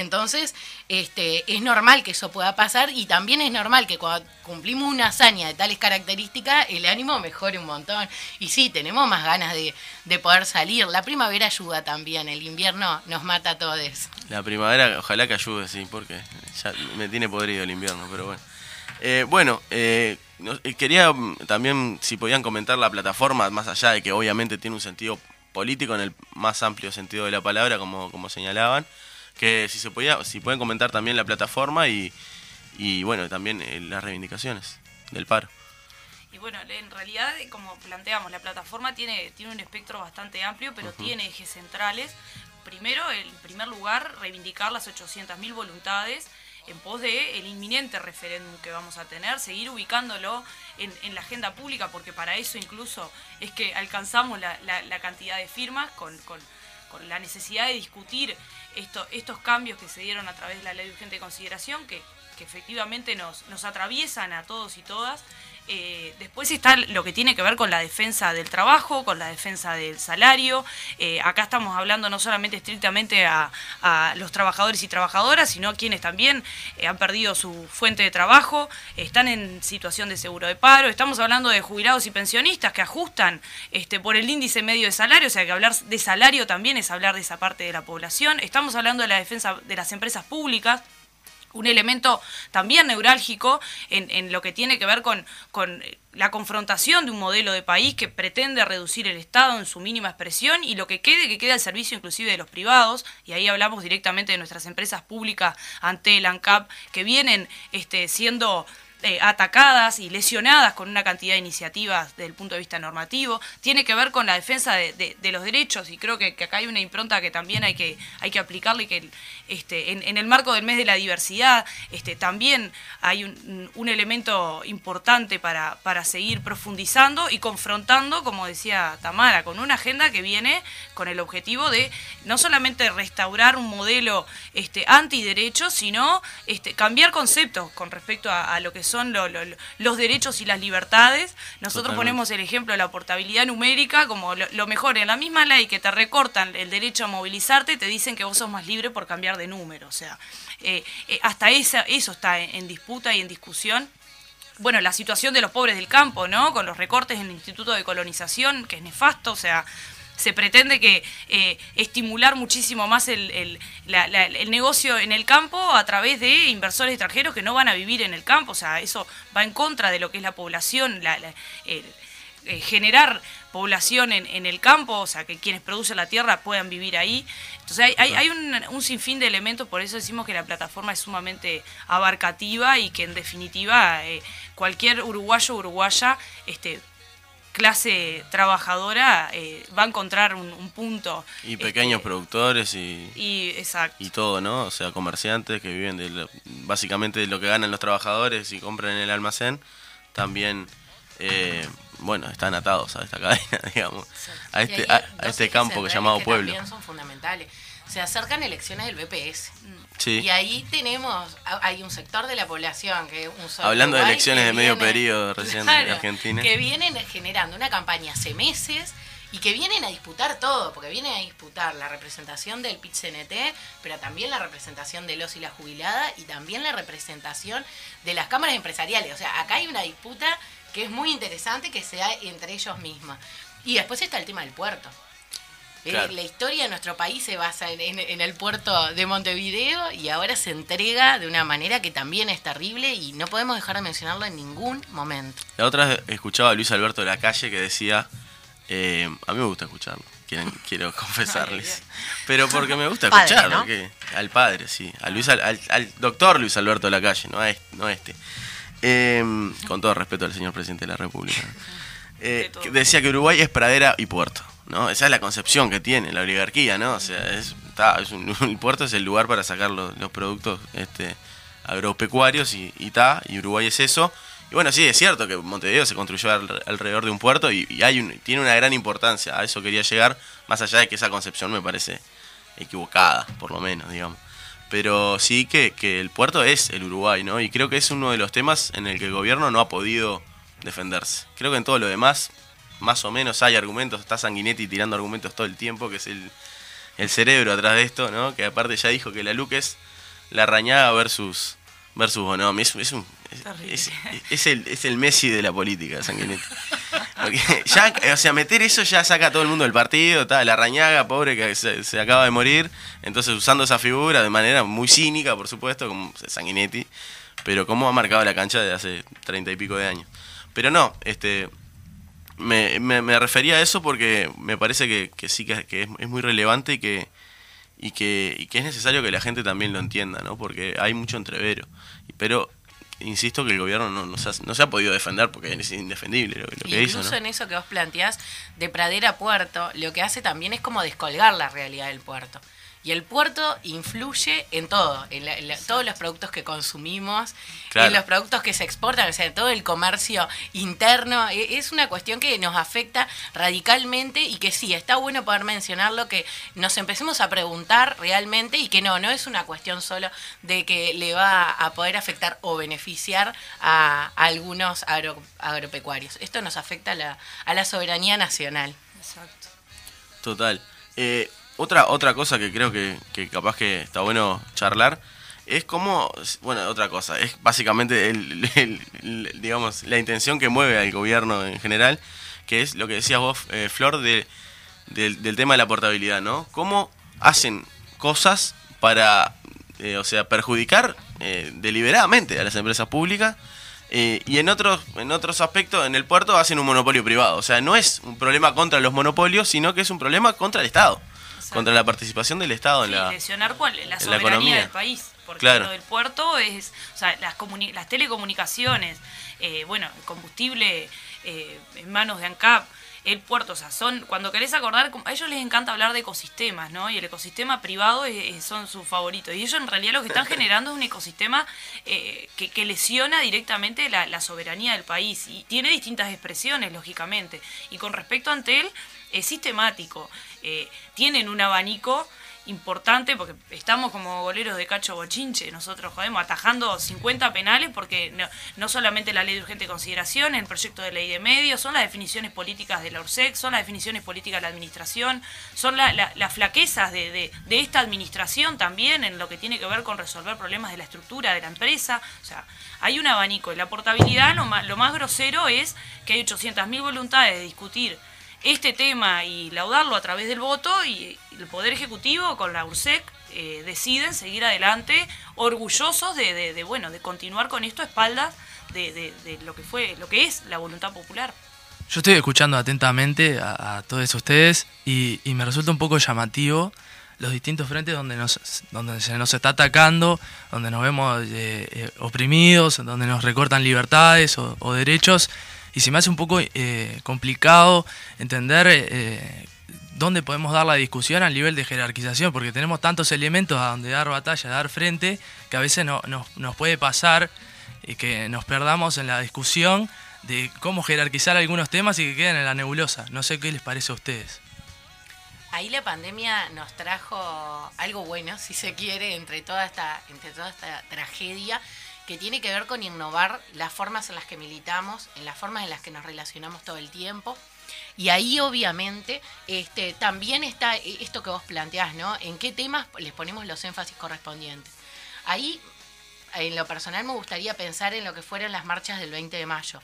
Entonces, este, es normal que eso pueda pasar y también es normal que cuando cumplimos una hazaña de tales características, el ánimo mejore un montón. Y sí, tenemos más ganas de, de poder salir. La primavera ayuda también, el invierno nos mata a todos. La primavera, ojalá que ayude, sí, porque ya me tiene podrido el invierno, pero bueno. Eh, bueno, eh, eh, quería mm, también si podían comentar la plataforma, más allá de que obviamente tiene un sentido político en el más amplio sentido de la palabra, como, como señalaban, que si se podía, si pueden comentar también la plataforma y, y bueno, también eh, las reivindicaciones del paro. Y bueno, en realidad, eh, como planteamos, la plataforma tiene, tiene un espectro bastante amplio, pero tiene ejes centrales. Primero, en primer lugar, reivindicar las 800.000 voluntades en pos de el inminente referéndum que vamos a tener, seguir ubicándolo en, en la agenda pública, porque para eso incluso es que alcanzamos la, la- la cantidad de firmas con, con- con la necesidad de discutir esto- estos cambios que se dieron a través de la ley de urgente consideración, que, efectivamente nos atraviesan a todos y todas. Eh, después está lo que tiene que ver con la defensa del trabajo, con la defensa del salario. Eh, acá estamos hablando no solamente estrictamente a, los trabajadores y trabajadoras, sino a quienes también eh, han perdido su fuente de trabajo, están en situación de seguro de paro. Estamos hablando de jubilados y pensionistas que ajustan este, por el índice medio de salario, o sea que hablar de salario también es hablar de esa parte de la población. Estamos hablando de la defensa de las empresas públicas un elemento también neurálgico en, lo que tiene que ver con, con la confrontación de un modelo de país que pretende reducir el Estado en su mínima expresión y lo que quede, que quede al servicio inclusive de los privados, y ahí hablamos directamente de nuestras empresas públicas ante el ANCAP, que vienen este, siendo eh, atacadas y lesionadas con una cantidad de iniciativas desde el punto de vista normativo, tiene que ver con la defensa de, los derechos y creo que, acá hay una impronta que también hay que, hay que aplicarle que este, en, el marco del mes de la diversidad este, también hay un, elemento importante para, para seguir profundizando y confrontando, como decía Tamara, con una agenda que viene con el objetivo de no solamente restaurar un modelo este, antiderechos, sino este, cambiar conceptos con respecto a, a lo que son lo- lo- los derechos y las libertades. Nosotros Totalmente. ponemos el ejemplo de la portabilidad numérica como lo, lo mejor. En la misma ley que te recortan el derecho a movilizarte, te dicen que vos sos más libre por cambiar de número. O sea, eh, eh, hasta esa, eso está en, en disputa y en discusión bueno, la situación de los pobres del campo, ¿no? Con los recortes en el Instituto de Colonización, que es nefasto, o sea, se pretende que eh, estimular muchísimo más el, el- negocio en el campo a través de inversores extranjeros que no van a vivir en el campo, o sea, eso va en contra de lo que es la población, la- eh, generar población en, en el campo, o sea, que quienes producen la tierra puedan vivir ahí. Entonces hay, hay, un sinfín de elementos, por eso decimos que la plataforma es sumamente abarcativa y que en definitiva eh, cualquier uruguayo o uruguaya, este, clase trabajadora, eh, va a encontrar un, un punto. Y este, pequeños productores y, Y exacto. y todo, ¿no? O sea, comerciantes que viven de lo- básicamente de lo que ganan los trabajadores y compran en el almacén, también, eh, bueno, están atados a esta cadena, digamos, a este, ahí a, este campo que llamado que pueblo. También son fundamentales. Se acercan elecciones del BPS. Sí. Y ahí tenemos, hay un sector de la población que un Hablando de elecciones de medio viene- periodo recién Claro, de Argentina. Que vienen generando una campaña hace meses y que vienen a disputar todo, porque vienen a disputar la representación del PIT-CNT, pero también la representación de los y la jubilada y también la representación de las cámaras empresariales. O sea, acá hay una disputa que es muy interesante que se da entre ellos mismos. Y después está el tema del puerto. Claro. La historia de nuestro país se basa en, en- en el puerto de Montevideo y ahora se entrega de una manera que también es terrible y no podemos dejar de mencionarlo en ningún momento. La otra vez escuchaba a Luis Alberto de la calle que decía, eh, a mí me gusta escucharlo, quiero confesarles, pero porque me gusta Padre, escucharlo, ¿no? que- al padre, sí, a Luis, al, al- al doctor Luis Alberto de la calle, no a este. No a este. Eh, con todo respeto al señor presidente de la República. Eh, decía que Uruguay es pradera y puerto, ¿no? Esa es la concepción que tiene la oligarquía, ¿no? O sea, es, está, es un- el puerto es el lugar para sacar los, productos este, agropecuarios y, y y Uruguay es eso. Y bueno, sí, es cierto que Montevideo se construyó al- alrededor de un puerto y, hay un, tiene una gran importancia. A eso quería llegar, más allá de que esa concepción me parece equivocada, por lo menos, digamos. Pero sí que, que el puerto es el Uruguay, ¿no? Y creo que es uno de los temas en el que el gobierno no ha podido defenderse. Creo que en todo lo demás, más o menos hay argumentos. Está Sanguinetti tirando argumentos todo el tiempo, que es el, el cerebro atrás de esto, ¿no? Que aparte ya dijo que la Luque es la rañada versus, versus Bonomi. Es, es un... Es, el, es el Messi de la política, Sanguinetti. Ya, o sea, meter eso ya saca a todo el mundo del partido, está la rañaga, pobre que se, se acaba de morir. Entonces, usando esa figura de manera muy cínica, por supuesto, como Sanguinetti, pero cómo ha marcado la cancha de hace treinta y pico de años. Pero no, este me, me- me refería a eso porque me parece que, que sí que, que es, es muy relevante y que, y, que, y que es necesario que la gente también lo entienda, ¿no? Porque hay mucho entrevero. Pero insisto que el gobierno no, no se, ha, no se ha podido defender porque es indefendible lo, lo que hizo, Incluso ¿no? en eso que vos planteás de pradera a puerto, lo que hace también es como descolgar la realidad del puerto. Y el puerto influye en todo, en, la- en la- todos los productos que consumimos, Claro. en los productos que se exportan, o sea, todo el comercio interno. E- Es una cuestión que nos afecta radicalmente y que sí, está bueno poder mencionarlo, que nos empecemos a preguntar realmente y que no, no es una cuestión solo de que le va a poder afectar o beneficiar a, a algunos agro- agropecuarios. Esto nos afecta a la, a la soberanía nacional. Exacto. Total. Eh, otra, otra cosa que creo que, capaz que está bueno charlar es como, bueno, otra cosa, es básicamente el, digamos, la intención que mueve al gobierno en general, que es lo que decías vos, eh, Flor, de, del, del tema de la portabilidad, ¿no? ¿Cómo hacen cosas para, eh, o sea, perjudicar eh, deliberadamente a las empresas públicas? Eh, y en otros, en otros aspectos, en el puerto hacen un monopolio privado. O sea, no es un problema contra los monopolios, sino que es un problema contra el Estado. Contra la participación del Estado en la... lesionar cuál, la la soberanía economía. del país. porque Claro. lo del puerto es, o sea, las, las telecomunicaciones, eh, bueno, el combustible eh, en manos de ANCAP, el puerto, o sea, son, cuando querés acordar, a ellos les encanta hablar de ecosistemas, ¿no? Y el ecosistema privado es- es- son sus favoritos. Y ellos en realidad lo que están generando es un ecosistema eh, que, que lesiona directamente la, la soberanía del país. Y tiene distintas expresiones, lógicamente. Y con respecto a Antel, es sistemático. Eh, tienen un abanico importante porque estamos como goleros de cacho bochinche, nosotros jodemos atajando 50 penales porque no, no solamente la ley de urgente consideración, el proyecto de ley de medios, son las definiciones políticas de la URSEC, son las definiciones políticas de la administración, son la- la- las flaquezas de, de- de esta administración también en lo que tiene que ver con resolver problemas de la estructura de la empresa, o sea, hay un abanico y la portabilidad lo más, lo más grosero es que hay 800.000 voluntades de discutir este tema y laudarlo a través del voto y el Poder Ejecutivo con la URSEC eh, deciden seguir adelante orgullosos de, de- de, bueno de continuar con esto a espaldas de, de- lo que fue lo que es la voluntad popular. Yo estoy escuchando atentamente a, a todos ustedes y, me resulta un poco llamativo los distintos frentes donde, nos, donde se nos está atacando, donde nos vemos eh, eh, oprimidos, donde nos recortan libertades o derechos. Y se me hace un poco eh, complicado entender eh, dónde podemos dar la discusión al nivel de jerarquización, porque tenemos tantos elementos a donde dar batalla, dar frente, que a veces no, nos, puede pasar y que nos perdamos en la discusión de cómo jerarquizar algunos temas y que queden en la nebulosa. No sé qué les parece a ustedes. Ahí la pandemia nos trajo algo bueno, si se quiere, entre toda esta, entre toda esta tragedia, que tiene que ver con innovar las formas en las que militamos, en las formas en las que nos relacionamos todo el tiempo. Y ahí obviamente este, también está esto que vos planteás, ¿no? En qué temas les ponemos los énfasis correspondientes. Ahí, en lo personal, me gustaría pensar en lo que fueron las marchas del 20 de mayo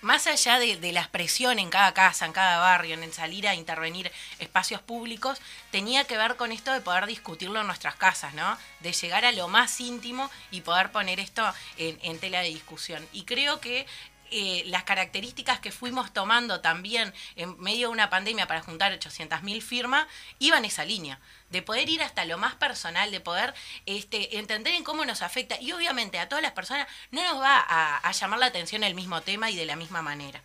más allá de, de la expresión en cada casa, en cada barrio, en el salir a intervenir espacios públicos, tenía que ver con esto de poder discutirlo en nuestras casas, ¿no? De llegar a lo más íntimo y poder poner esto en, en tela de discusión. Y creo que eh, las características que fuimos tomando también en medio de una pandemia para juntar 800.000 firmas iban esa línea de poder ir hasta lo más personal, de poder este, entender en cómo nos afecta. Y obviamente a todas las personas no nos va a, a llamar la atención el mismo tema y de la misma manera.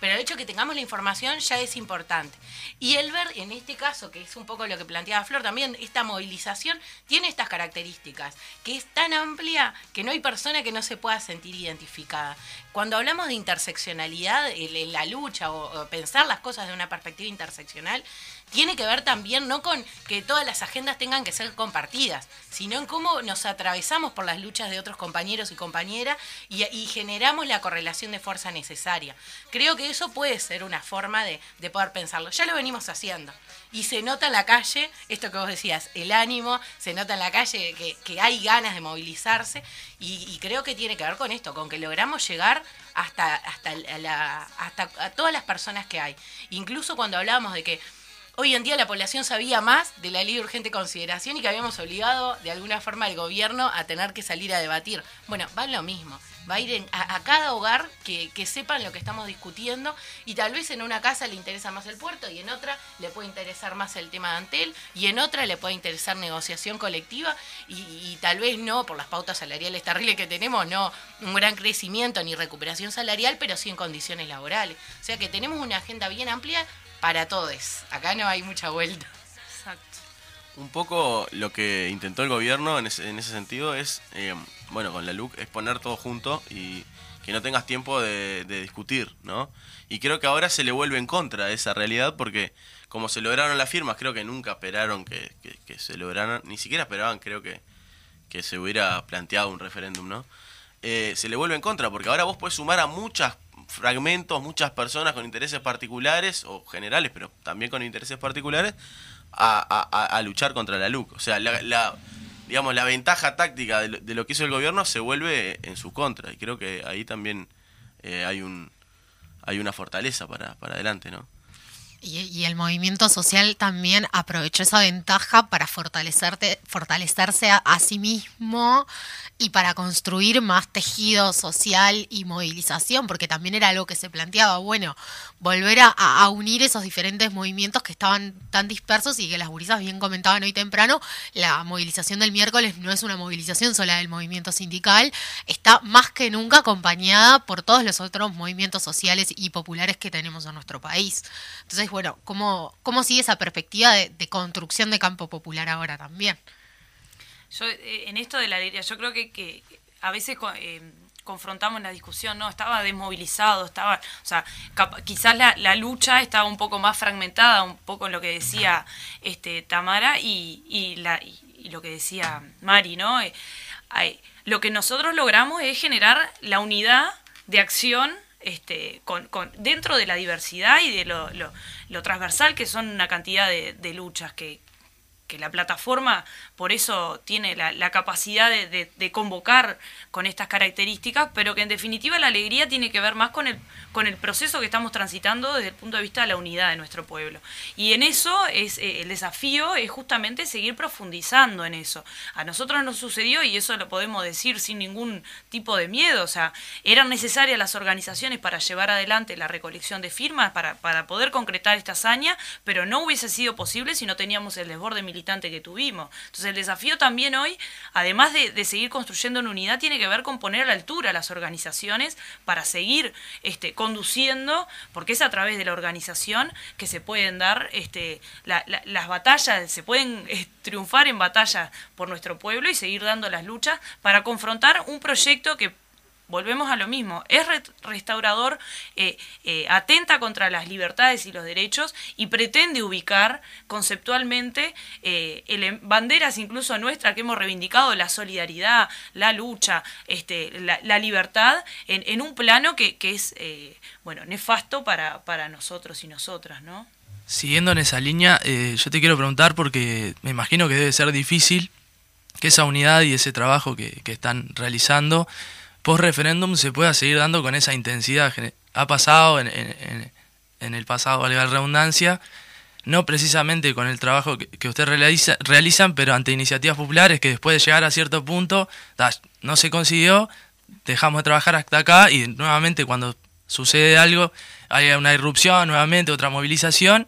Pero el hecho de que tengamos la información ya es importante. Y el ver, en este caso, que es un poco lo que planteaba Flor, también esta movilización tiene estas características, que es tan amplia que no hay persona que no se pueda sentir identificada. Cuando hablamos de interseccionalidad, el- la lucha o pensar las cosas de una perspectiva interseccional, tiene que ver también no con que todas las agendas tengan que ser compartidas, sino en cómo nos atravesamos por las luchas de otros compañeros y compañeras y, generamos la correlación de fuerza necesaria. Creo que eso puede ser una forma de, de poder pensarlo. Ya lo venimos haciendo. Y se nota en la calle, esto que vos decías, el ánimo, se nota en la calle que, que hay ganas de movilizarse y, creo que tiene que ver con esto, con que logramos llegar hasta, hasta, hasta a todas las personas que hay. Incluso cuando hablábamos de que Hoy en día la población sabía más de la ley de urgente consideración y que habíamos obligado de alguna forma al gobierno a tener que salir a debatir. Bueno, va lo mismo. Va a ir en- a, a cada hogar que, que sepan lo que estamos discutiendo y tal vez en una casa le interesa más el puerto y en otra le puede interesar más el tema de Antel y en otra le puede interesar negociación colectiva y, y tal vez no por las pautas salariales terribles que tenemos, no un gran crecimiento ni recuperación salarial, pero sí en condiciones laborales. O sea que tenemos una agenda bien amplia para todos. Acá no hay mucha vuelta. Exacto. Un poco lo que intentó el gobierno en ese, en ese sentido es, eh, bueno, con la LUC, es poner todo junto y que no tengas tiempo de, de discutir, ¿no? Y creo que ahora se le vuelve en contra de esa realidad porque como se lograron las firmas, creo que nunca esperaron que, que- que se lograran, ni siquiera esperaban, creo que, que se hubiera planteado un referéndum, ¿no? Eh, se le vuelve en contra porque ahora vos puedes sumar a muchas fragmentos, muchas personas con intereses particulares o generales, pero también con intereses particulares, a, a- luchar contra la LUC. O sea, la, digamos, la ventaja táctica de lo, de lo que hizo el gobierno se vuelve en su contra. Y creo que ahí también eh, hay un hay una fortaleza para, para adelante, ¿no? Y, y el movimiento social también aprovechó esa ventaja para fortalecerte, fortalecerse a, sí mismo y para construir más tejido social y movilización, porque también era algo que se planteaba, bueno, volver a, a unir esos diferentes movimientos que estaban tan dispersos y que las gurisas bien comentaban hoy temprano, la movilización del miércoles no es una movilización sola del movimiento sindical, está más que nunca acompañada por todos los otros movimientos sociales y populares que tenemos en nuestro país. Entonces, bueno, ¿cómo, cómo sigue esa perspectiva de, construcción de campo popular ahora también? Yo, eh, en esto de la alegría, yo creo que, a veces eh, confrontamos la discusión, ¿no? Estaba desmovilizado, estaba, o sea, quizás la, lucha estaba un poco más fragmentada, un poco en lo que decía este Tamara y, lo que decía Mari, ¿no? Eh, lo que nosotros logramos es generar la unidad de acción este, con, con, dentro de la diversidad y de lo, lo, lo transversal que son una cantidad de, de luchas que, que la plataforma por eso tiene la, capacidad de, convocar con estas características, pero que en definitiva la alegría tiene que ver más con el, con el proceso que estamos transitando desde el punto de vista de la unidad de nuestro pueblo. Y en eso es eh, el desafío es justamente seguir profundizando en eso. A nosotros nos sucedió, y eso lo podemos decir sin ningún tipo de miedo, o sea, eran necesarias las organizaciones para llevar adelante la recolección de firmas, para, para poder concretar esta hazaña, pero no hubiese sido posible si no teníamos el desborde que tuvimos. Entonces el desafío también hoy, además de, de seguir construyendo en unidad, tiene que ver con poner a la altura a las organizaciones para seguir este, conduciendo, porque es a través de la organización que se pueden dar este, la- la- las batallas, se pueden eh, triunfar en batallas por nuestro pueblo y seguir dando las luchas para confrontar un proyecto que volvemos a lo mismo, es re- restaurador, eh, eh, atenta contra las libertades y los derechos y pretende ubicar conceptualmente eh, banderas incluso nuestras que hemos reivindicado, la solidaridad, la lucha, este, la, libertad, en, en un plano que, que es bueno nefasto para, para nosotros y nosotras, ¿no? Siguiendo en esa línea, yo te quiero preguntar porque me imagino que debe ser difícil que esa unidad y ese trabajo que, que están realizando post referéndum se pueda seguir dando con esa intensidad. Ha pasado en, en- en- el pasado, valga la redundancia, no precisamente con el trabajo que, que ustedes realiza- realizan, pero ante iniciativas populares que después de llegar a cierto punto no se consiguió, dejamos de trabajar hasta acá y nuevamente cuando sucede algo, hay una irrupción, nuevamente otra movilización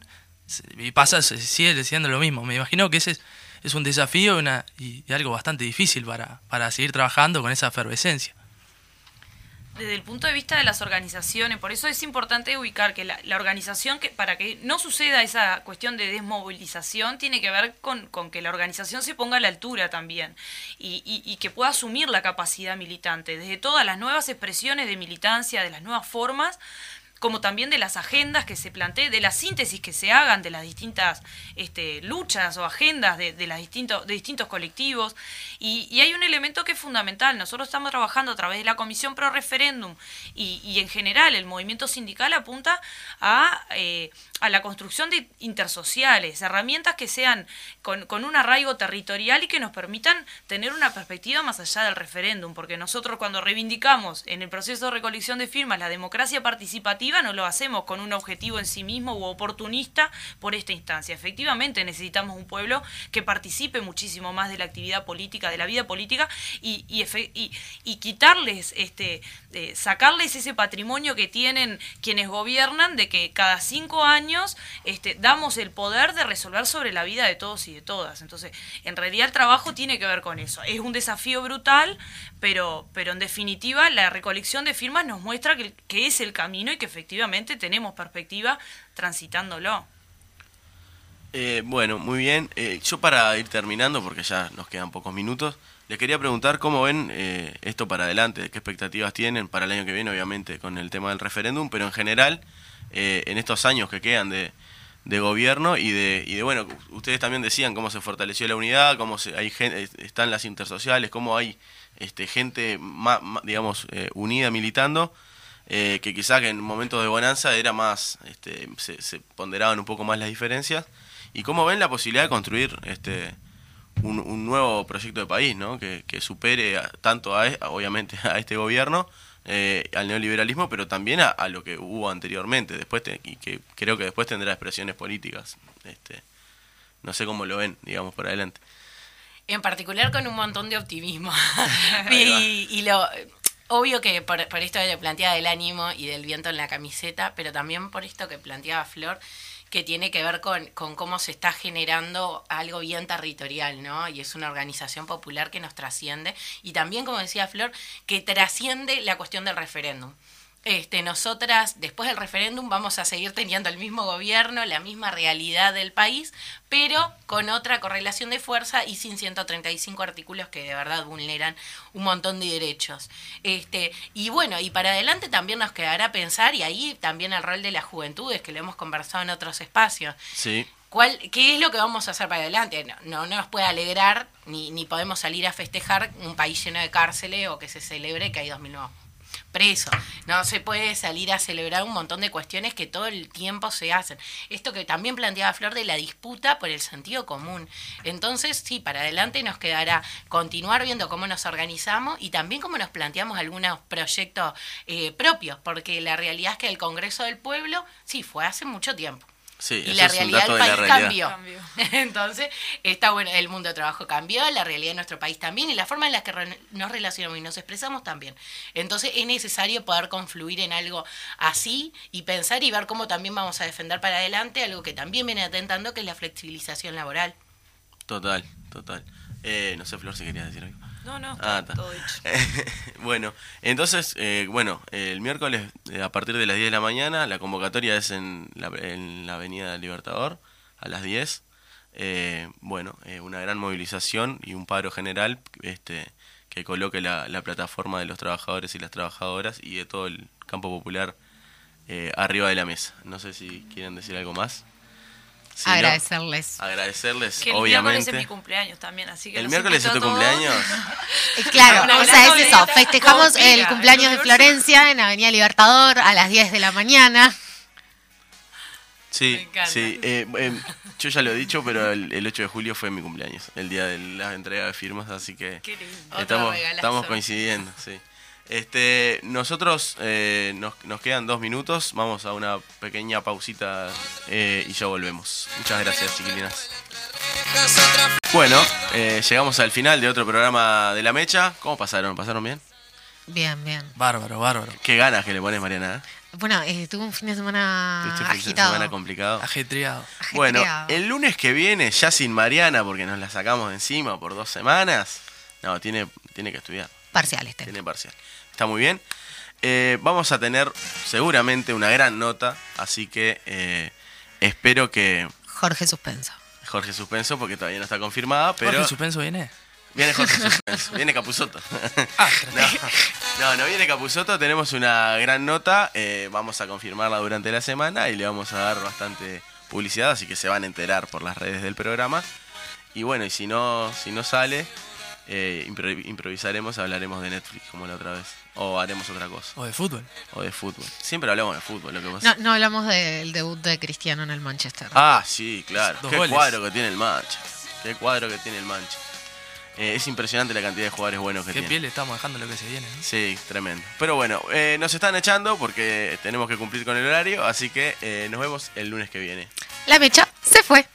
y pasa, se sigue siendo lo mismo. Me imagino que ese es, es un desafío una, y algo bastante difícil para, para seguir trabajando con esa efervescencia. Desde el punto de vista de las organizaciones, por eso es importante ubicar que la, organización, que para que no suceda esa cuestión de desmovilización, tiene que ver con, que la organización se ponga a la altura también y que pueda asumir la capacidad militante, desde todas las nuevas expresiones de militancia, de las nuevas formas, como también de las agendas que se planteen, de la síntesis que se hagan de las distintas este, luchas o agendas de, de, las distintos, de distintos colectivos. Y, y hay un elemento que es fundamental. Nosotros estamos trabajando a través de la Comisión Pro Referéndum y, y en general el movimiento sindical apunta a, eh, a la construcción de intersociales, herramientas que sean con, con un arraigo territorial y que nos permitan tener una perspectiva más allá del referéndum, porque nosotros cuando reivindicamos en el proceso de recolección de firmas la democracia participativa, no lo hacemos con un objetivo en sí mismo u oportunista por esta instancia. Efectivamente necesitamos un pueblo que participe muchísimo más de la actividad política, de la vida política y, quitarles, este, eh, sacarles ese patrimonio que tienen quienes gobiernan de que cada cinco años este, damos el poder de resolver sobre la vida de todos y de todas. Entonces, en realidad el trabajo tiene que ver con eso. Es un desafío brutal, pero, pero en definitiva la recolección de firmas nos muestra que, que es el camino y que tenemos perspectiva transitándolo. Eh, bueno, muy bien. Eh, yo para ir terminando, porque ya nos quedan pocos minutos, les quería preguntar cómo ven eh, esto para adelante, qué expectativas tienen para el año que viene, obviamente, con el tema del referéndum, pero en general, eh, en estos años que quedan de, de gobierno y de, y de, bueno, ustedes también decían cómo se fortaleció la unidad, cómo se, hay gen- eh, están las intersociales, cómo hay este, gente, ma- ma- digamos, eh, unida militando. Eh, que quizá que en momentos de bonanza era más, este, se, se ponderaban un poco más las diferencias. ¿Y cómo ven la posibilidad de construir este un, un nuevo proyecto de país, ¿no? que, que supere a- tanto a, e- obviamente a este gobierno, eh, al neoliberalismo, pero también a, a lo que hubo anteriormente, después te- y que creo que después tendrá expresiones políticas. Este, no sé cómo lo ven, digamos, por adelante. En particular con un montón de optimismo. Y, y lo obvio que por, por esto que planteaba del ánimo y del viento en la camiseta, pero también por esto que planteaba Flor, que tiene que ver con, con cómo se está generando algo bien territorial, ¿no? Y es una organización popular que nos trasciende. Y también, como decía Flor, que trasciende la cuestión del referéndum. Este, nosotras, después del referéndum, vamos a seguir teniendo el mismo gobierno, la misma realidad del país, pero con otra correlación de fuerza y sin 135 artículos que de verdad vulneran un montón de derechos. Este, y bueno, y para adelante también nos quedará pensar, y ahí también el rol de las juventudes, que lo hemos conversado en otros espacios, Sí, ¿Cuál, ¿Qué es lo que vamos a hacer para adelante? No, no, no nos puede alegrar, ni, ni podemos salir a festejar un país lleno de cárceles o que se celebre que hay 2.000 nuevos presos. No se puede salir a celebrar un montón de cuestiones que todo el tiempo se hacen. Esto que también planteaba Flor de la disputa por el sentido común. Entonces, sí, para adelante nos quedará continuar viendo cómo nos organizamos y también cómo nos planteamos algunos proyectos eh, propios, porque la realidad es que el Congreso del Pueblo, sí, fue hace mucho tiempo sí, y la realidad del de país realidad. cambió. Entonces, está bueno, el mundo del trabajo cambió, la realidad de nuestro país también, y la forma en la que re- nos relacionamos y nos expresamos también. Entonces, es necesario poder confluir en algo así y pensar y ver cómo también vamos a defender para adelante algo que también viene atentando, que es la flexibilización laboral. Total, total. Eh, no sé, Flor, si querías decir algo. No, no, Ah, está todo dicho. bueno, entonces, eh, bueno, el miércoles eh, a partir de las 10 de la mañana, la convocatoria es en la, en la Avenida Libertador a las 10. Eh, bueno, eh, una gran movilización y un paro general este, que coloque la, la plataforma de los trabajadores y las trabajadoras y de todo el campo popular eh, arriba de la mesa. No sé si quieren decir algo más. Si no, Agradecerles. agradecerles, Que el obviamente. miércoles es mi cumpleaños también, así que ¿El miércoles es tu todos. cumpleaños? Eh, Claro, o sea, es eso. Festejamos el cumpleaños el de. Florencia en Avenida Libertador a las 10 de la mañana. Sí, Me encanta. sí. eh, eh, yo ya lo he dicho, pero el, el 8 de julio fue mi cumpleaños, el día de la entrega de firmas, así que Qué lindo. Estamos, estamos coincidiendo, sí. Este, nosotros eh, nos, nos quedan dos minutos, vamos a una pequeña pausita eh, y ya volvemos. Muchas gracias, chiquilinas. Bueno, eh, llegamos al final de otro programa de La Mecha. ¿Cómo pasaron? ¿Pasaron bien? Bien, bien. Bárbaro, bárbaro. Qué ganas que le pones, Mariana. ¿eh? Bueno, eh, tuve un fin de semana fin de agitado. semana complicado. Ajetreado. Bueno, el lunes que viene, ya sin Mariana, porque nos la sacamos de encima por dos semanas. No, tiene, tiene que estudiar, Parciales tengo. tiene parcial. Está muy bien. Eh, vamos a tener seguramente una gran nota, así que eh, espero que Jorge Suspenso. Jorge Suspenso, porque todavía no está confirmada, pero Jorge Suspenso viene. viene Jorge Suspenso, viene Capuzoto. Ah, no, no, no viene Capuzoto, tenemos una gran nota, eh, vamos a confirmarla durante la semana y le vamos a dar bastante publicidad, así que se van a enterar por las redes del programa. Y bueno, y si no, si no sale, eh, impro- improvisaremos, hablaremos de Netflix como la otra vez. O haremos otra cosa. o de fútbol. O de fútbol. Siempre hablamos de fútbol, lo que pasa. No, no hablamos del debut de Cristiano en el Manchester. Ah, sí, claro. Dos Qué goles. cuadro que tiene el Mancha. Qué cuadro que tiene el Mancha. Eh, es impresionante la cantidad de jugadores buenos que Qué tiene. piel le estamos dejando lo que se viene. ¿no? Sí, tremendo. Pero bueno, eh, nos están echando porque tenemos que cumplir con el horario, así que eh, nos vemos el lunes que viene. La mecha se fue.